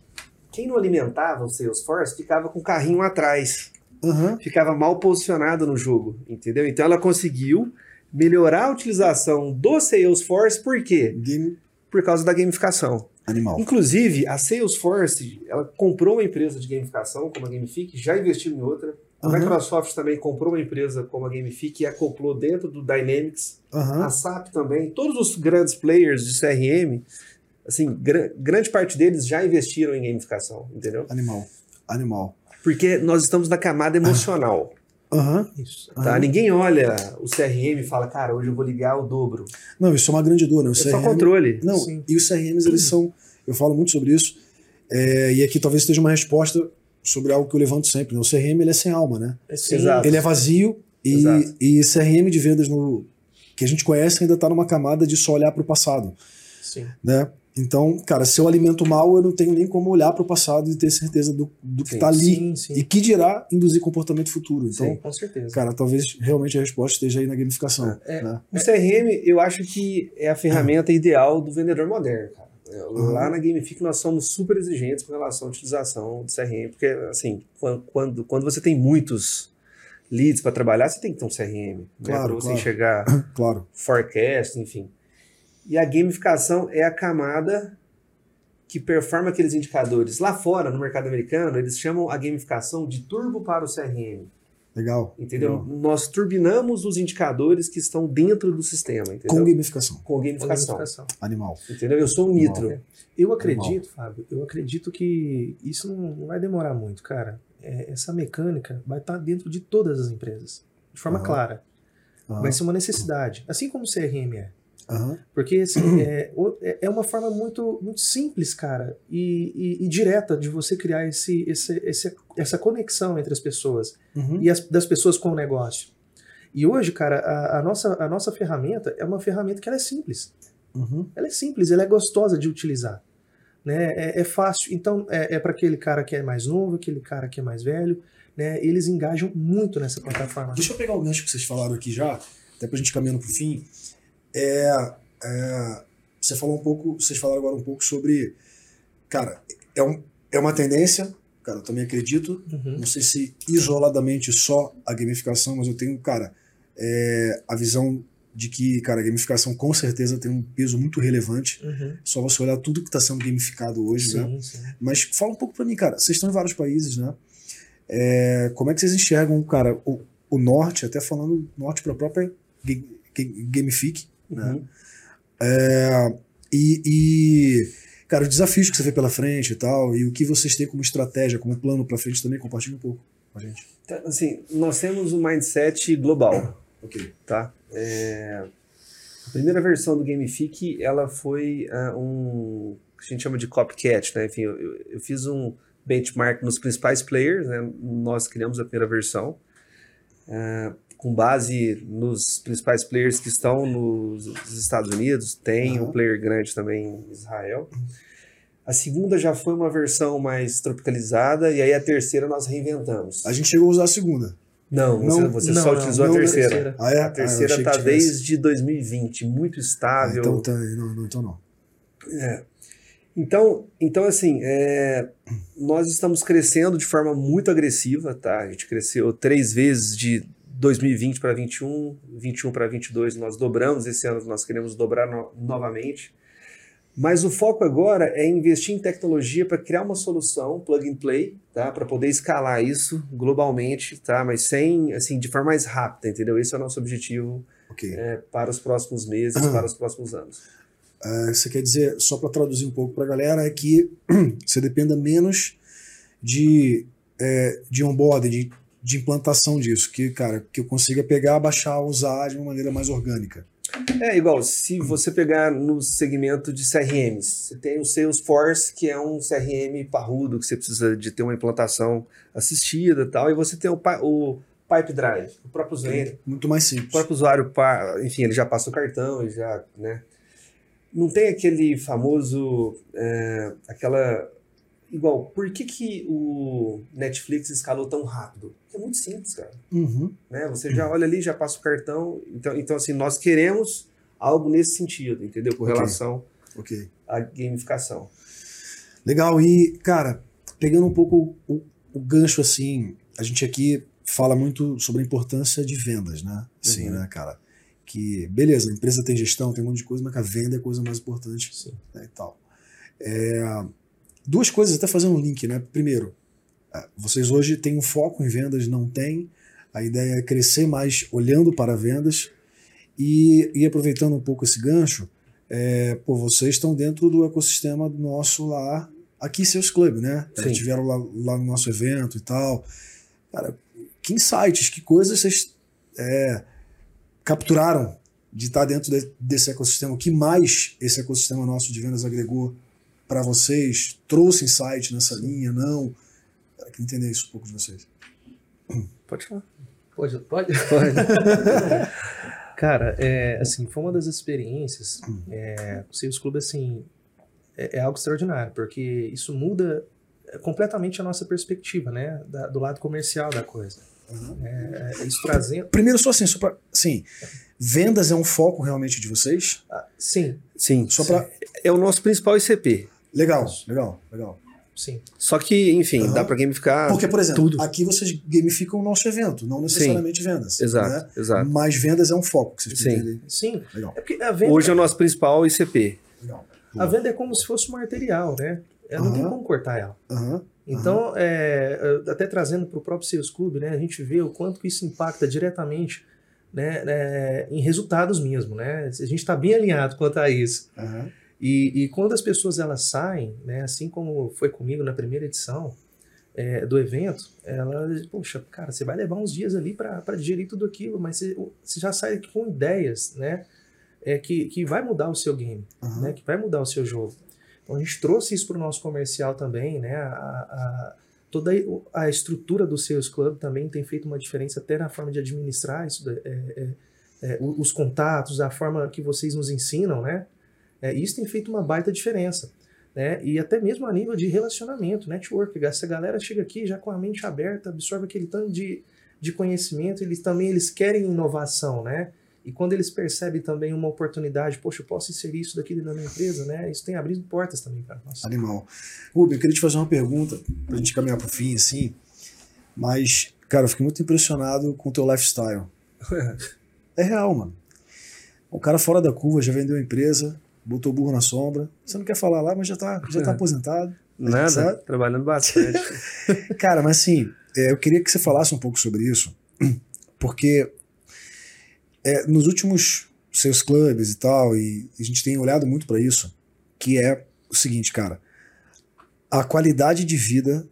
quem não alimentava o Salesforce ficava com o carrinho atrás Aham. ficava mal posicionado no jogo, entendeu? Então ela conseguiu melhorar a utilização do Salesforce, por quê? Game Por causa da gamificação. animal. Inclusive, a Salesforce, ela comprou uma empresa de gamificação, como a Gamific, já investiu em outra. A Aham. Microsoft também comprou uma empresa como a Gamific e acoplou dentro do Dynamics. Aham. A SAP também. Todos os grandes players de CRM, assim, gra- grande parte deles já investiram em gamificação, entendeu? Animal. Animal. Porque nós estamos na camada emocional. Aham. Isso. Tá? Aham. Ninguém olha o CRM e fala, cara, hoje eu vou ligar o dobro. Não, isso é uma grande dor, né? O É só CRM controle. Não, Sim. e os CRMs, eles são. Eu falo muito sobre isso. é, e aqui talvez esteja uma resposta sobre algo que eu levanto sempre. Né? O CRM ele é sem alma, né? Exato. Ele é vazio, E, Exato. e CRM de vendas no, que a gente conhece ainda está numa camada de só olhar para o passado, Sim. né? Então, cara, se eu alimento mal, eu não tenho nem como olhar para o passado e ter certeza do, do que está ali. Sim, sim. E que dirá induzir comportamento futuro. Então, Sim, com certeza. cara, talvez realmente a resposta esteja aí na gamificação. É. né? O CRM, eu acho que é a ferramenta ideal do vendedor moderno, cara. É, Lá na Gamific nós somos super exigentes com relação à utilização do CRM, porque assim, quan- quando, quando você tem muitos leads para trabalhar, você tem que ter um CRM, né, Claro, para você claro. enxergar Claro. forecast, enfim. E a gamificação é a camada que performa aqueles indicadores. Lá fora, no mercado americano, eles chamam a gamificação de turbo para o CRM. Legal. Entendeu? Legal. Nós turbinamos os indicadores que estão dentro do sistema, entendeu? Com gamificação. Com gamificação. Gamificação. Animal. Entendeu? Eu sou um nitro. Eu acredito, Fábio, eu acredito que isso não, vai demorar muito, cara. É, essa mecânica vai estar dentro de todas as empresas, de forma Aham. clara. Aham. Vai ser uma necessidade, assim como o CRM é. Aham. Porque assim, é, o- é é uma forma muito, muito simples, cara, e, e- e direta de você criar esse, esse, esse- essa conexão entre as pessoas Uhum. e as, das pessoas com o negócio. E hoje, cara, a, a nossa, a nossa ferramenta é uma ferramenta que ela é simples. Uhum. Ela é simples, ela é gostosa de utilizar. Né? É, é fácil. Então, é, é para aquele cara que é mais novo, aquele cara que é mais velho. Né? Eles engajam muito nessa plataforma. Deixa eu pegar o gancho que vocês falaram aqui já, até pra gente caminhando pro fim. É, é, você falou um pouco, vocês falaram agora um pouco sobre. Cara, é, um, é uma tendência, cara, eu também acredito. Uhum. Não sei se isoladamente só a gamificação, mas eu tenho, cara, é, a visão de que, cara, a gamificação com certeza tem um peso muito relevante. Uhum. Só você olhar tudo que está sendo gamificado hoje, né? Sim, sim. Mas fala um pouco pra mim, cara. Vocês estão em vários países, né? É, como é que vocês enxergam, cara, o, o norte, até falando norte para a própria ga- ga- Gamific, né? Uhum. É, e, e, cara, os desafios que você vê pela frente e tal, e o que vocês têm como estratégia, como plano para frente também, compartilha um pouco com a gente. Então, assim, nós temos um mindset global, Ok. tá? É, A primeira versão do Gamific, ela foi ah, um que a gente chama de copycat, né? Enfim, eu, eu- fiz um benchmark nos principais players, né? Nós criamos a primeira versão ah, com base nos principais players que estão nos, Estados Unidos, tem Aham. um player grande também em Israel. A segunda já foi uma versão mais tropicalizada e aí a terceira nós reinventamos. A gente chegou a usar a segunda. Não, Não, você, você não, só não, utilizou não, a terceira. Ah, é? A terceira ah, eu achei tá desde 2020, muito Ah, estável. então, tá, não, não, então não. Então, então assim, é, nós estamos crescendo de forma muito agressiva, tá? A gente cresceu três vezes de 2020 para 21, 21 para 22 nós dobramos, esse ano nós queremos dobrar no- novamente. Mas o foco agora é investir em tecnologia para criar uma solução plug and play, tá? Para poder escalar isso globalmente, tá? Mas sem, assim, de forma mais rápida, entendeu? Esse é o nosso objetivo Ok. é, para os próximos meses, para os próximos anos. É, você quer dizer, só para traduzir um pouco para a galera, é que você dependa menos de, é, de onboarding, de, de implantação disso, que, cara, que eu consiga pegar, baixar, usar de uma maneira mais orgânica. É igual, se você pegar no segmento de CRMs, você tem o Salesforce, que é um CRM parrudo, que você precisa de ter uma implantação assistida e tal, e você tem o, o Pipe Drive, o próprio usuário, Muito mais o simples. próprio usuário, enfim, ele já passa o cartão, ele já, né? Não tem aquele famoso, é, aquela, igual, por que que o Netflix escalou tão rápido? É muito simples, cara Uhum. né? Você já olha ali, já passa o cartão. Então, então assim, nós queremos algo nesse sentido, entendeu? Com relação Ok. à gamificação. Legal. E, cara, pegando um pouco o, o gancho assim, a gente aqui fala muito sobre a importância de vendas, né? Sim, Uhum. né, cara? Que, beleza, a empresa tem gestão, tem um monte de coisa, mas a venda é a coisa mais importante Sim. né, e tal. É, duas coisas, até fazendo um link, né? Primeiro, é, vocês hoje têm um foco em vendas, não tem. A ideia é crescer mais olhando para vendas e, e aproveitando um pouco esse gancho, é, pô, vocês estão dentro do ecossistema nosso lá, aqui Seus Club, né? Sim. Eles estiveram lá, lá no nosso evento e tal. Cara, que insights, que coisas vocês é, capturaram de estar dentro de- desse ecossistema? O que mais esse ecossistema nosso de vendas agregou para vocês? Trouxe insight nessa linha? Não? Cara, queria entender isso um pouco de vocês. Pode falar. Pode, pode? Pode. Cara, é, assim, foi uma das experiências. É, o Sales Club, assim, é, é algo extraordinário, porque isso muda é, completamente a nossa perspectiva, né? Da- do lado comercial da coisa. É, é, isso trazendo. Primeiro, só assim, só pra, sim, vendas é um foco realmente de vocês? ah, sim, Sim. Só pra. É o nosso principal ICP. Legal, legal, legal. sim. Só que, enfim, Aham. dá pra gamificar. Porque, por exemplo, tudo. aqui vocês gamificam o nosso evento, não necessariamente vendas. Exato, né? exato. Mas vendas é um foco que vocês Sim. pretendem. Sim. Legal, É porque a venda, Hoje é o nosso principal ICP. legal. a venda é como se fosse uma arterial, né? Ela não tem como cortar ela. Aham. Então, é, até trazendo para o próprio Sales Club, né, a gente vê o quanto que isso impacta diretamente né, né, em resultados mesmo. Né? A gente está bem alinhado quanto a isso. aham. E, e quando as pessoas elas saem, né, assim como foi comigo na primeira edição é, do evento, elas, poxa, cara, você vai levar uns dias ali para digerir tudo aquilo, mas você, você já sai com ideias, né, é, que, que vai mudar o seu game aham. né, que vai mudar o seu jogo. Então a gente trouxe isso para o nosso comercial também, né? A, a- toda a estrutura do Sales Club também tem feito uma diferença até na forma de administrar isso, é, é, é, o- os contatos, a forma que vocês nos ensinam, né? É, isso tem feito uma baita diferença. Né? E até mesmo a nível de relacionamento, network. Essa galera chega aqui já com a mente aberta, absorve aquele tanto de, de conhecimento, eles também eles querem inovação, né? E quando eles percebem também uma oportunidade, poxa, eu posso inserir isso daqui dentro da minha empresa, né? Isso tem abrido portas também para nós. Animal. Rubem, eu queria te fazer uma pergunta, pra gente caminhar pro fim, assim. Mas, cara, eu fiquei muito impressionado com o teu lifestyle. É real, mano. O cara fora da curva já vendeu a empresa, botou o burro na sombra. Você não quer falar lá, mas já tá, já tá aposentado. Nada, Sabe? trabalhando bastante. Cara, mas assim, é, eu queria que você falasse um pouco sobre isso, porque é, nos últimos seus clubes e tal, e a gente tem olhado muito para isso, que é o seguinte, cara, a qualidade de vida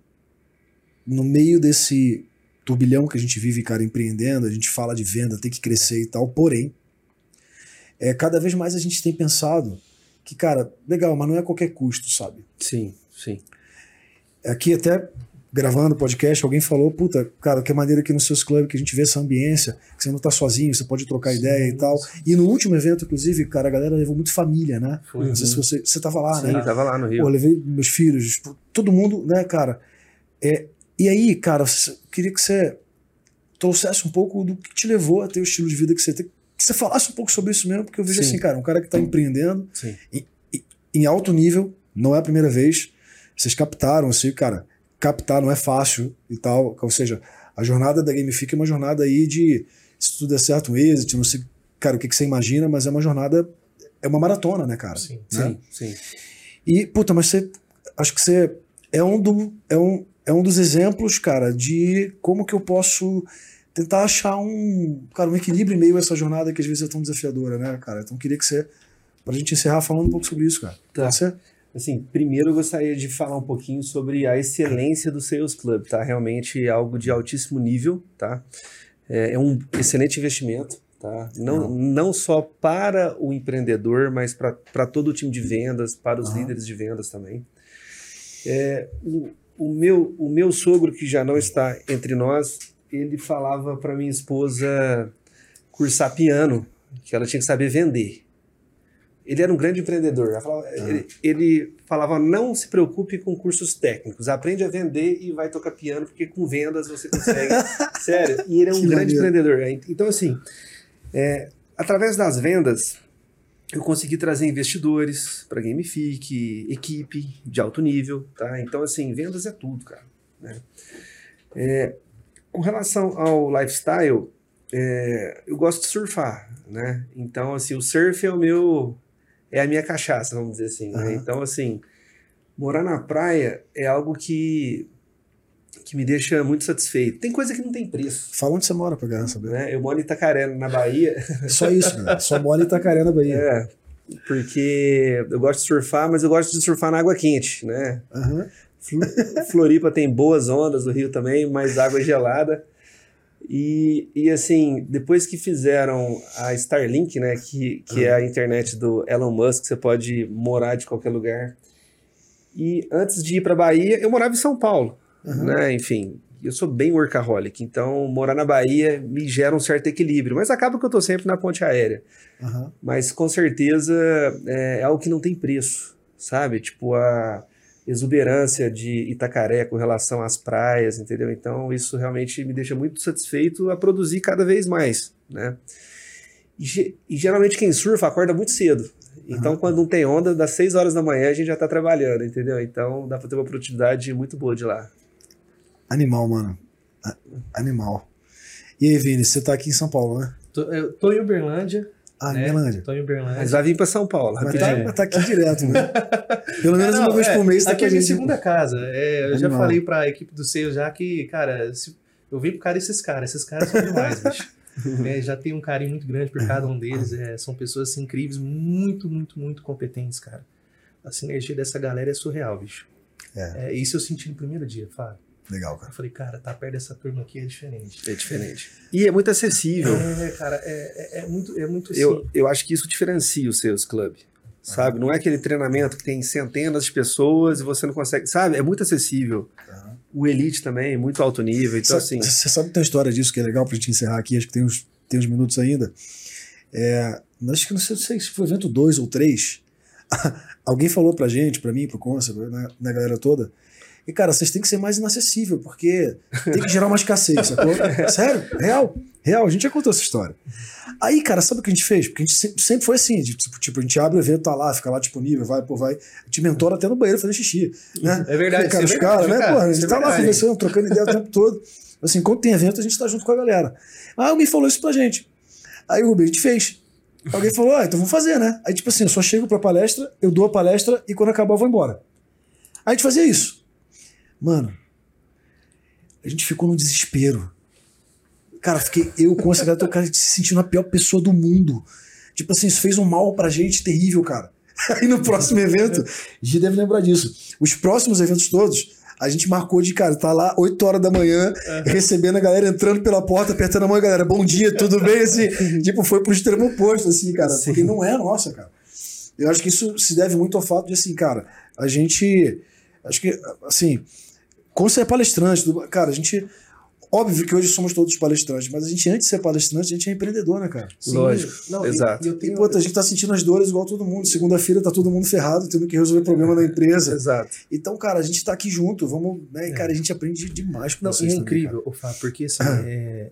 no meio desse turbilhão que a gente vive, cara, empreendendo, a gente fala de venda, tem que crescer e tal, porém, é, cada vez mais a gente tem pensado que, cara, legal, mas não é a qualquer custo, sabe? sim, sim. aqui até gravando o podcast, alguém falou, puta, cara, que maneira aqui nos seus clubes que a gente vê essa ambiência, que você não tá sozinho, você pode trocar ideia e tal. E no último evento, inclusive, cara, a galera levou muito família, né? Foi. Não sei se você, você tava lá, Sim, né? tava lá no Pô, Rio. eu levei meus filhos, tipo, todo mundo, né, cara? É, e aí, cara, queria que você trouxesse um pouco do que te levou a ter o estilo de vida que você tem. Que você falasse um pouco sobre isso mesmo, porque eu vejo Sim. assim, cara, um cara que tá empreendendo Sim. em alto nível, não é a primeira vez. Vocês captaram, assim, cara, captar não é fácil e tal. Ou seja, a jornada da Gamifica é uma jornada aí de, se tudo der certo, um êxito, não sei, cara, o que, que você imagina, mas é uma jornada, é uma maratona, né, cara? Sim. Né? Sim, sim. E, puta, mas você, acho que você é um, do, é um, é um dos exemplos, cara, de como que eu posso tentar achar um, cara, um equilíbrio em meio a essa jornada que às vezes é tão desafiadora, né, cara? Então queria que você, pra gente encerrar falando um pouco sobre isso, cara. Tá. Ser? Assim, primeiro eu gostaria de falar um pouquinho sobre a excelência do Sales Club, tá? Realmente é algo de altíssimo nível, tá? É, é um excelente investimento, tá? Não, não só para o empreendedor, mas para todo o time de vendas, para os líderes de vendas também. É, o, o, meu, o meu sogro, que já não está entre nós, ele falava para minha esposa cursar piano, que ela tinha que saber vender. Ele era um grande empreendedor. Falava- ele, ele falava: não se preocupe com cursos técnicos, aprende a vender e vai tocar piano, porque com vendas você consegue. Sério. E ele é um Que grande maneiro. empreendedor. Então, assim, é, através das vendas, eu consegui trazer investidores para Gamific, equipe de alto nível. Tá? Então, assim, vendas é tudo, cara. né? É, com relação ao lifestyle, é, eu gosto de surfar, né? Então, assim, o surf é o meu é a minha cachaça, vamos dizer assim. né? Então, assim, morar na praia é algo que, que me deixa muito satisfeito. Tem coisa que não tem preço. Fala onde você mora pra galera saber. Né? Eu moro em Itacaré, na Bahia. Só isso, galera. Só mora em Itacaré, na Bahia. É, porque eu gosto de surfar, mas eu gosto de surfar na água quente, né? Aham. Floripa tem boas ondas, o Rio também, mas água gelada. E, e assim, depois que fizeram a Starlink, né, que, que é a internet do Elon Musk, você pode morar de qualquer lugar. E antes de ir para Bahia, eu morava em São Paulo, Aham. né? Enfim, eu sou bem workaholic, então morar na Bahia me gera um certo equilíbrio, mas acaba que eu tô sempre na ponte aérea. Aham. Mas com certeza é, é algo que não tem preço, sabe? Tipo a exuberância de Itacaré com relação às praias, entendeu? Então isso realmente me deixa muito satisfeito a produzir cada vez mais, né? E, e geralmente quem surfa acorda muito cedo. Então, quando não tem onda, das 6 horas da manhã a gente já tá trabalhando, entendeu? Então dá pra ter uma produtividade muito boa de lá. Animal, mano. A- Animal. E aí, Vini, você tá aqui em São Paulo, né? Tô, eu tô em Uberlândia. Ah, em né? Berlândia. Tô em Uberlândia. Mas vai vir pra São Paulo, Mas rapidinho. tá, mas tá aqui direto, né? Pelo menos Não, uma vez é, por mês tá Aqui é a minha segunda casa. É, eu já Animal. falei pra equipe do Seio já que, cara, se- eu vim por causa desses caras. Esses caras são demais, bicho. É, já tenho um carinho muito grande por cada um deles. é, são pessoas assim, incríveis, muito, muito, muito competentes, cara. A sinergia dessa galera é surreal, bicho. É. É, isso eu senti no primeiro dia, Fábio. Legal, cara. Eu falei, cara, tá perto dessa turma aqui é diferente. É diferente. E é muito acessível. É, cara, é, é, é muito, é muito assim. Eu, eu acho que isso diferencia os seus clubes. Sabe? Não é aquele treinamento que tem centenas de pessoas e você não consegue. Sabe? É muito acessível. Aham. O Elite também, muito alto nível. Então, assim. Você sabe que tem uma história disso que é legal pra gente encerrar aqui, acho que tem uns, tem uns minutos ainda. É, acho que não sei, não sei se foi evento 2 ou 3. Alguém falou pra gente, pra mim, pro Consul, né, na galera toda. E, cara, vocês têm que ser mais inacessível, porque tem que gerar uma escassez, sacou? Sério, real, real. A gente já contou essa história. Aí, cara, sabe o que a gente fez? Porque a gente sempre, foi assim, tipo, tipo, a gente abre o evento, tá lá, fica lá disponível, vai, pô, vai. Gente mentora até no banheiro fazer xixi, né? É verdade, Cara, os é caras, né? cara, Porra, a isso gente é tá lá conversando, trocando ideia o tempo todo. Assim, quando tem evento, a gente tá junto com a galera. Aí alguém falou isso pra gente. Aí o gente fez. Alguém falou, ah, então vamos fazer, né? Aí, tipo assim, eu só chego pra palestra, eu dou a palestra e quando acabar eu vou embora. Aí a gente fazia isso. Mano, a gente ficou no desespero. Cara, fiquei eu com essa galera, cara, se sentindo a pior pessoa do mundo. Tipo assim, isso fez um mal pra gente terrível, cara. Aí no próximo evento, a gente deve lembrar disso. Os próximos eventos todos, a gente marcou de, cara, tá lá 8 horas da manhã, recebendo a galera entrando pela porta, apertando a mão, galera, bom dia, tudo bem? Assim, tipo, foi pro extremo oposto, assim, cara, Sim. porque não é a nossa, cara. Eu acho que isso se deve muito ao fato de, assim, cara, a gente. Acho que, assim, como você é palestrante, cara, a gente. Óbvio que hoje somos todos palestrantes, mas a gente, antes de ser palestrante, a gente é empreendedor, né, cara? Sim, Lógico, não, exato. E, tenho, a gente tá sentindo as dores igual todo mundo. Segunda-feira tá todo mundo ferrado, tendo que resolver problema da empresa. Exato. Então, cara, a gente tá aqui junto, vamos, né? E, cara, a gente aprende demais com Não, vocês é também, incrível, ô Fábio, porque assim, é,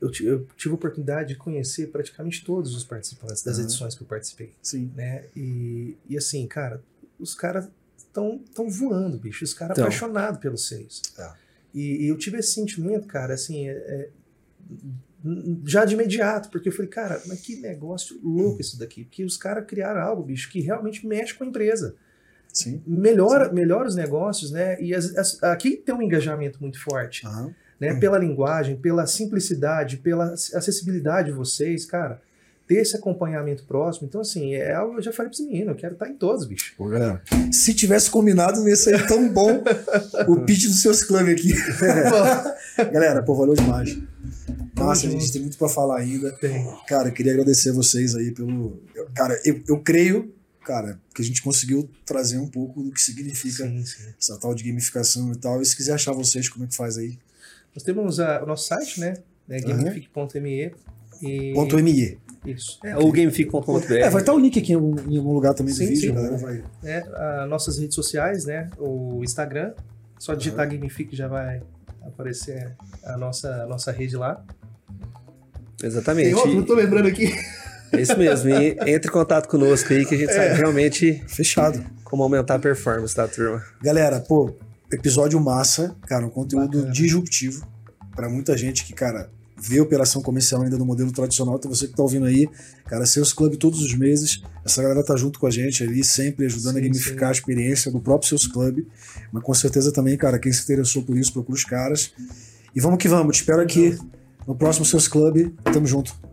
eu, eu tive a oportunidade de conhecer praticamente todos os participantes das Aham. edições que eu participei. Sim. né? E, e assim, cara, os caras estão tão voando, bicho. Os caras Tão. apaixonados pelos seios. É. E, e eu tive esse sentimento, cara, assim, é- é, já de imediato, porque eu falei, cara, mas que negócio louco isso daqui. Porque os caras criaram algo, bicho, que realmente mexe com a empresa Sim. melhora, melhora os negócios, né? E as- as- aqui tem um engajamento muito forte, Aham. né? Pela linguagem, pela simplicidade, pela acessibilidade de vocês, cara. Ter esse acompanhamento próximo. Então, assim, é eu já falei pros meninos, eu quero estar em todos, bicho. Pô, galera. Se tivesse combinado, ia sair tão bom o pitch dos seus clubes aqui. galera, pô, valeu demais. Nossa, a gente tem muito pra falar ainda. Tem. Cara, eu queria agradecer a vocês aí pelo. Cara, eu, eu creio, cara, que a gente conseguiu trazer um pouco do que significa Sim, sim. essa tal de gamificação e tal. E se quiser achar vocês, como é que faz aí? Nós temos a- o nosso site, né? né gamific.me. E... ME. Isso. É, ou gamefic.com.br. É, vai estar o link aqui em algum, em algum lugar também do Sim, vídeo, sim. a galera vai. né, as nossas redes sociais, né? O Instagram, só digitar Gamific já vai aparecer a nossa, a nossa rede lá. Exatamente. não tô lembrando aqui. É isso mesmo. E entre em contato conosco aí que a gente É. sabe realmente Fechado. como aumentar a performance da turma. Galera, pô, episódio massa, cara, um conteúdo Bacana. disruptivo pra muita gente que, cara, vê operação comercial ainda no modelo tradicional. Então você que tá ouvindo aí, cara, seus clubes todos os meses, essa galera tá junto com a gente ali, sempre ajudando a Sim, gamificar a experiência do próprio seus clubes. Mas com certeza também, cara, quem se interessou por isso, procura os caras. E vamos que vamos, te espero aqui no próximo seus clube. Tamo junto.